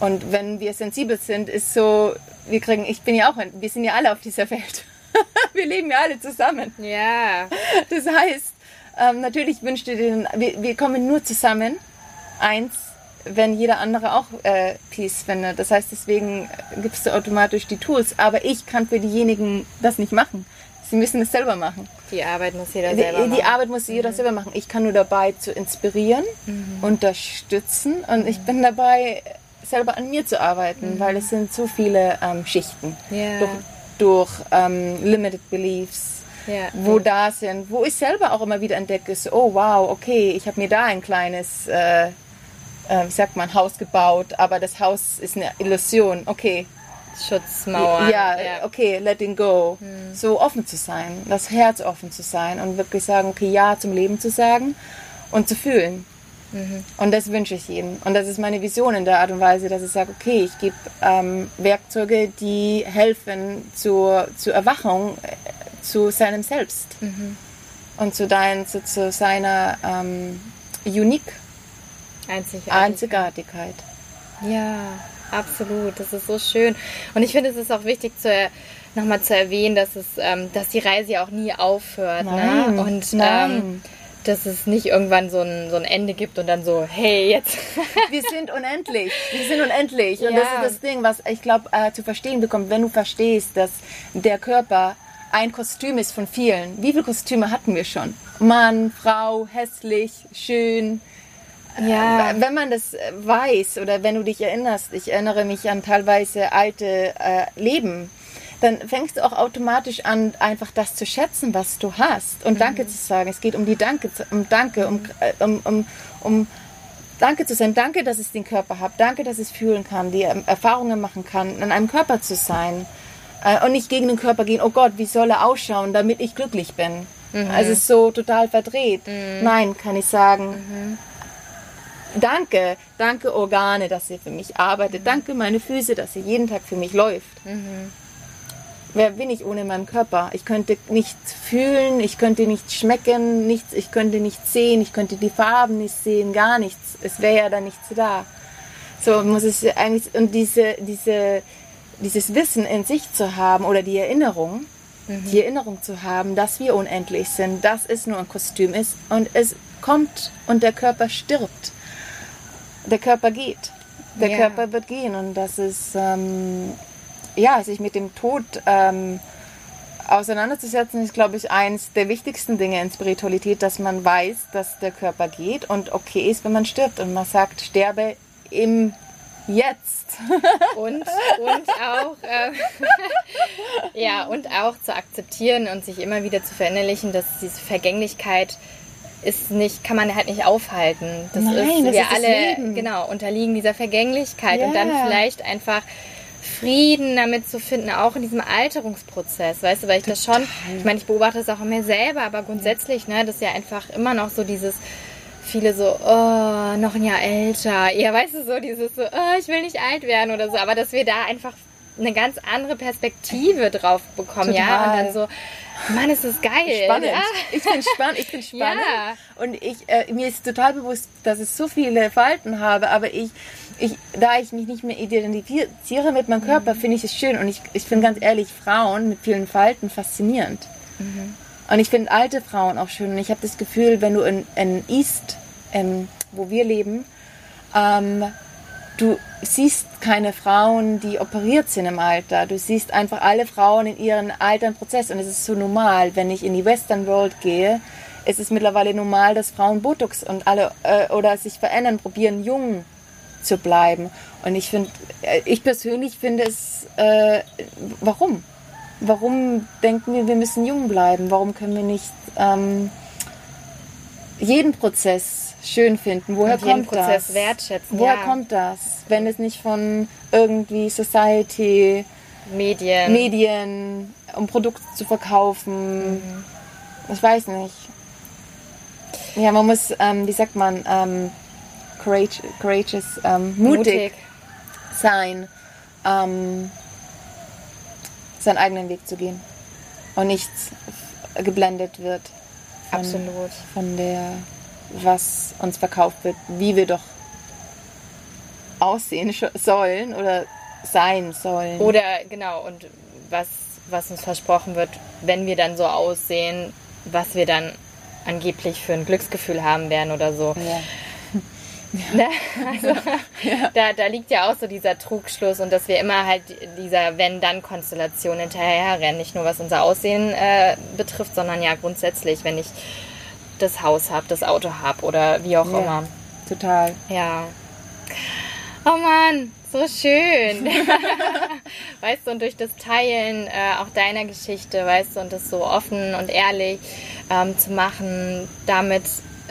Und wenn wir sensibel sind, ist so, wir kriegen, ich bin ja auch, wir sind ja alle auf dieser Welt. (laughs) wir leben ja alle zusammen. Ja. Das heißt, ähm, natürlich wünscht ihr den, wir, wir, kommen nur zusammen, eins, wenn jeder andere auch äh, Peace findet. Das heißt, deswegen gibst du automatisch die Tools. Aber ich kann für diejenigen das nicht machen. Sie müssen es selber machen. Die Arbeit muss jeder selber die, machen. Die Arbeit muss jeder mhm. selber machen. Ich kann nur dabei zu inspirieren, mhm. unterstützen und ich bin dabei, selber an mir zu arbeiten, mhm. weil es sind zu viele ähm, Schichten. Ja. Durch durch ähm, Limited Beliefs, ja, wo ja. da sind, wo ich selber auch immer wieder entdecke, so, oh wow, okay, ich habe mir da ein kleines, äh, äh, wie sagt man, Haus gebaut, aber das Haus ist eine Illusion, okay. Schutzmauer. Ja, ja, okay, letting go. Hm. So offen zu sein, das Herz offen zu sein und wirklich sagen, okay, ja zum Leben zu sagen und zu fühlen. Mhm. Und das wünsche ich jedem. Und das ist meine Vision in der Art und Weise, dass ich sage, okay, ich gebe ähm, Werkzeuge, die helfen zur, zur Erwachung äh, zu seinem Selbst mhm. und zu, dein, zu, zu seiner ähm, Unique Einzigartigkeit. Einzigartigkeit. Ja, absolut. Das ist so schön. Und ich finde, es ist auch wichtig zu nochmal zu erwähnen, dass es, ähm, dass die Reise ja auch nie aufhört. Ne? Nein, ne? Und nein. Ähm, dass es nicht irgendwann so ein, so ein Ende gibt und dann so, hey, jetzt. (laughs) Wir sind unendlich. Wir sind unendlich. Und ja. das ist das Ding, was ich glaube, äh, zu verstehen bekommt, wenn du verstehst, dass der Körper ein Kostüm ist von vielen. Wie viele Kostüme hatten wir schon? Mann, Frau, hässlich, schön. Ja. Äh, wenn man das weiß oder wenn du dich erinnerst, ich erinnere mich an teilweise alte äh, Leben, dann fängst du auch automatisch an, einfach das zu schätzen, was du hast und mhm. Danke zu sagen. Es geht um die Danke, um Danke, um, äh, um, um, um Danke zu sein. Danke, dass ich den Körper habe. Danke, dass ich fühlen kann, die ähm, Erfahrungen machen kann, in einem Körper zu sein. Äh, und nicht gegen den Körper gehen, oh Gott, wie soll er ausschauen, damit ich glücklich bin. Mhm. Also es ist so total verdreht. Mhm. Nein, kann ich sagen. Mhm. Danke, danke Organe, dass ihr für mich arbeitet. Mhm. Danke meine Füße, dass ihr jeden Tag für mich läuft. Wer bin ich ohne meinen Körper? Ich könnte nichts fühlen, ich könnte nichts schmecken, nichts, ich könnte nichts sehen, ich könnte die Farben nicht sehen, gar nichts. Es wäre ja dann nichts da. So muss es eigentlich, und diese, diese, dieses Wissen in sich zu haben oder die Erinnerung, mhm. die Erinnerung zu haben, dass wir unendlich sind, dass es nur ein Kostüm ist und es kommt und der Körper stirbt. Der Körper geht. Der ja. Körper wird gehen und das ist, ähm, ja, sich mit dem Tod ähm, auseinanderzusetzen, ist, glaube ich, eins der wichtigsten Dinge in Spiritualität, dass man weiß, dass der Körper geht und okay ist, wenn man stirbt. Und man sagt, sterbe im Jetzt. (laughs) und, und auch äh, (laughs) ja und auch zu akzeptieren und sich immer wieder zu verinnerlichen, dass diese Vergänglichkeit ist nicht, kann man halt nicht aufhalten. Das Nein, ist, das wir ist alle genau unterliegen dieser Vergänglichkeit yeah. und dann vielleicht einfach Frieden damit zu finden, auch in diesem Alterungsprozess, weißt du, weil ich Total. das schon, ich meine, ich beobachte das auch in mir selber, aber grundsätzlich, ne, das ist ja einfach immer noch so dieses, viele so, oh, noch ein Jahr älter, ja, weißt du, so dieses so, oh, ich will nicht alt werden oder so, aber dass wir da einfach eine ganz andere Perspektive drauf bekommen, Total. ja, und dann so, Mann, ist das geil. Spannend. Ja. Ich bin spannend. Ich bin (laughs) spannend. Ja. Und ich, äh, mir ist total bewusst, dass ich so viele Falten habe, aber ich, ich, da ich mich nicht mehr identifiziere mit meinem Körper, finde ich es schön. Und ich, ich finde ganz ehrlich Frauen mit vielen Falten faszinierend. Mhm. Und ich finde alte Frauen auch schön. Und ich habe das Gefühl, wenn du in, in East, in, wo wir leben, ähm, du siehst keine Frauen, die operiert sind im Alter. Du siehst einfach alle Frauen in ihrem alten Prozess. Und es ist so normal, wenn ich in die Western World gehe, es ist mittlerweile normal, dass Frauen Botox und alle äh, oder sich verändern, probieren jung zu bleiben. Und ich finde, äh, ich persönlich finde es, äh, warum? Warum denken wir, wir müssen jung bleiben? Warum können wir nicht ähm, jeden Prozess schön finden? Woher Und kommt Prozess das? wertschätzen. Woher ja. kommt das? Wenn es nicht von irgendwie Society, Medien, Medien um Produkte zu verkaufen. Mhm. Ich weiß nicht. Ja, man muss, ähm, wie sagt man, ähm, courage, courageous, ähm, mutig, mutig, sein, ähm, seinen eigenen Weg zu gehen und nicht geblendet wird von, Absolut. von der, was uns verkauft wird, wie wir doch aussehen sollen oder sein sollen. Oder genau, und was, was uns versprochen wird, wenn wir dann so aussehen, was wir dann angeblich für ein Glücksgefühl haben werden oder so. Ja. Ja. (laughs) Ne? Also, ja. da, da liegt ja auch so dieser Trugschluss und dass wir immer halt dieser Wenn-Dann-Konstellation hinterherrennen. Nicht nur was unser Aussehen äh, betrifft, sondern ja grundsätzlich, wenn ich das Haus habe, das Auto habe oder wie auch ja, immer. Total. Ja. Oh Mann, so schön. (laughs) weißt du, und durch das Teilen äh, auch deiner Geschichte, weißt du, und das so offen und ehrlich ähm, zu machen, damit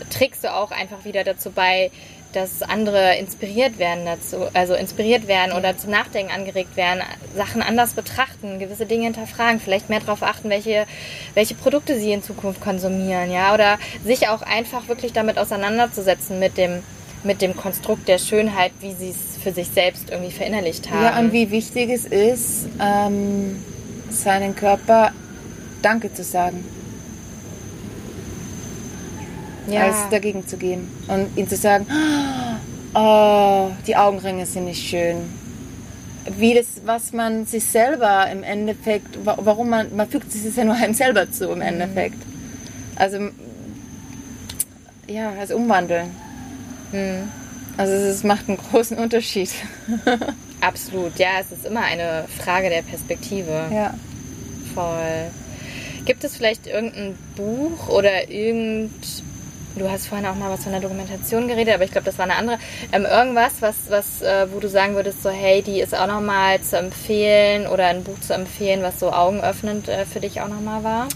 trägst du auch einfach wieder dazu bei, dass andere inspiriert werden dazu, also inspiriert werden oder zum Nachdenken angeregt werden, Sachen anders betrachten, gewisse Dinge hinterfragen, vielleicht mehr darauf achten, welche, welche Produkte sie in Zukunft konsumieren, ja, oder sich auch einfach wirklich damit auseinanderzusetzen mit dem, mit dem Konstrukt der Schönheit, wie sie es für sich selbst irgendwie verinnerlicht haben. Ja, und wie wichtig es ist, ähm, seinen Körper Danke zu sagen ja. als dagegen zu gehen. Und ihm zu sagen, oh, die Augenringe sind nicht schön. Wie das, was man sich selber im Endeffekt, warum man, man fügt sich das ja nur einem selber zu im mhm. Endeffekt. Also, ja, also umwandeln. Mhm. Also es macht einen großen Unterschied. (laughs) Absolut, ja, es ist immer eine Frage der Perspektive. Ja. Voll. Gibt es vielleicht irgendein Buch oder irgend Du hast vorhin auch mal was von der Dokumentation geredet, aber ich glaube, das war eine andere. Ähm, irgendwas, was, was, äh, wo du sagen würdest, so hey, die ist auch nochmal zu empfehlen oder ein Buch zu empfehlen, was so augenöffnend äh, für dich auch nochmal war?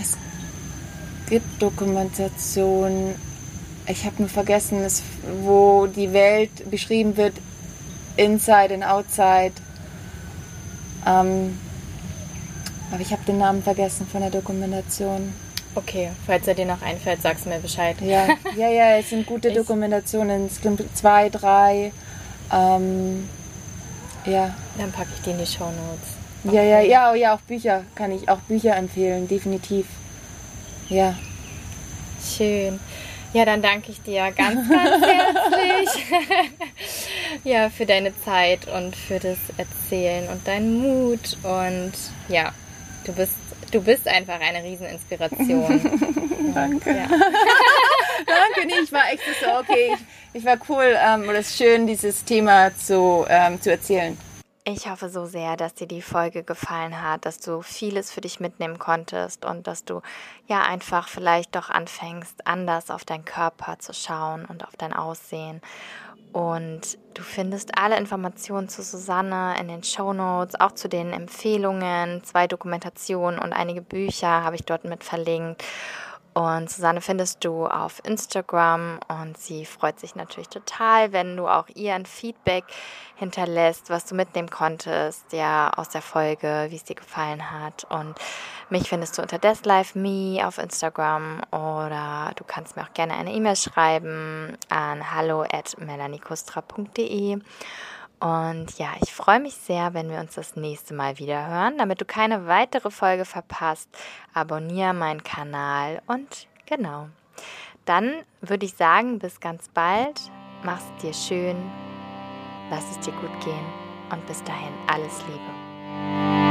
Es gibt Dokumentationen, ich habe nur vergessen, es, wo die Welt beschrieben wird, inside and outside. Ähm, aber ich habe den Namen vergessen von der Dokumentation. Okay, falls er dir noch einfällt, sagst du mir Bescheid. Ja, (laughs) ja, ja, es sind gute Dokumentationen. Es sind zwei, drei. Ähm, ja. Dann packe ich die in die Show Notes. Okay. Ja, ja, ja, ja, auch Bücher kann ich auch Bücher empfehlen, definitiv. Ja. Schön. Ja, dann danke ich dir ganz, ganz herzlich. (laughs) ja, für deine Zeit und für das Erzählen und deinen Mut. Und ja, du bist Du bist einfach eine Rieseninspiration. (laughs) Danke. Ja. (laughs) Danke, nee, ich war echt so, okay, ich, ich war cool ähm, und es ist schön, dieses Thema zu, ähm, zu erzählen. Ich hoffe so sehr, dass dir die Folge gefallen hat, dass du vieles für dich mitnehmen konntest und dass du ja einfach vielleicht doch anfängst, anders auf deinen Körper zu schauen und auf dein Aussehen und du findest alle Informationen zu Susanne in den Show Notes, auch zu den Empfehlungen, zwei Dokumentationen und einige Bücher habe ich dort mit verlinkt. Und Susanne findest du auf Instagram und sie freut sich natürlich total, wenn du auch ihr ein Feedback hinterlässt, was du mitnehmen konntest, ja, aus der Folge, wie es dir gefallen hat. Und mich findest du unter DesLifeMe auf Instagram oder du kannst mir auch gerne eine E-Mail schreiben an hallo at melanikustra.de. Und ja, ich freue mich sehr, wenn wir uns das nächste Mal wieder hören. Damit du keine weitere Folge verpasst, abonniere meinen Kanal und genau. Dann würde ich sagen, bis ganz bald. Mach's dir schön. Lass es dir gut gehen und bis dahin alles Liebe.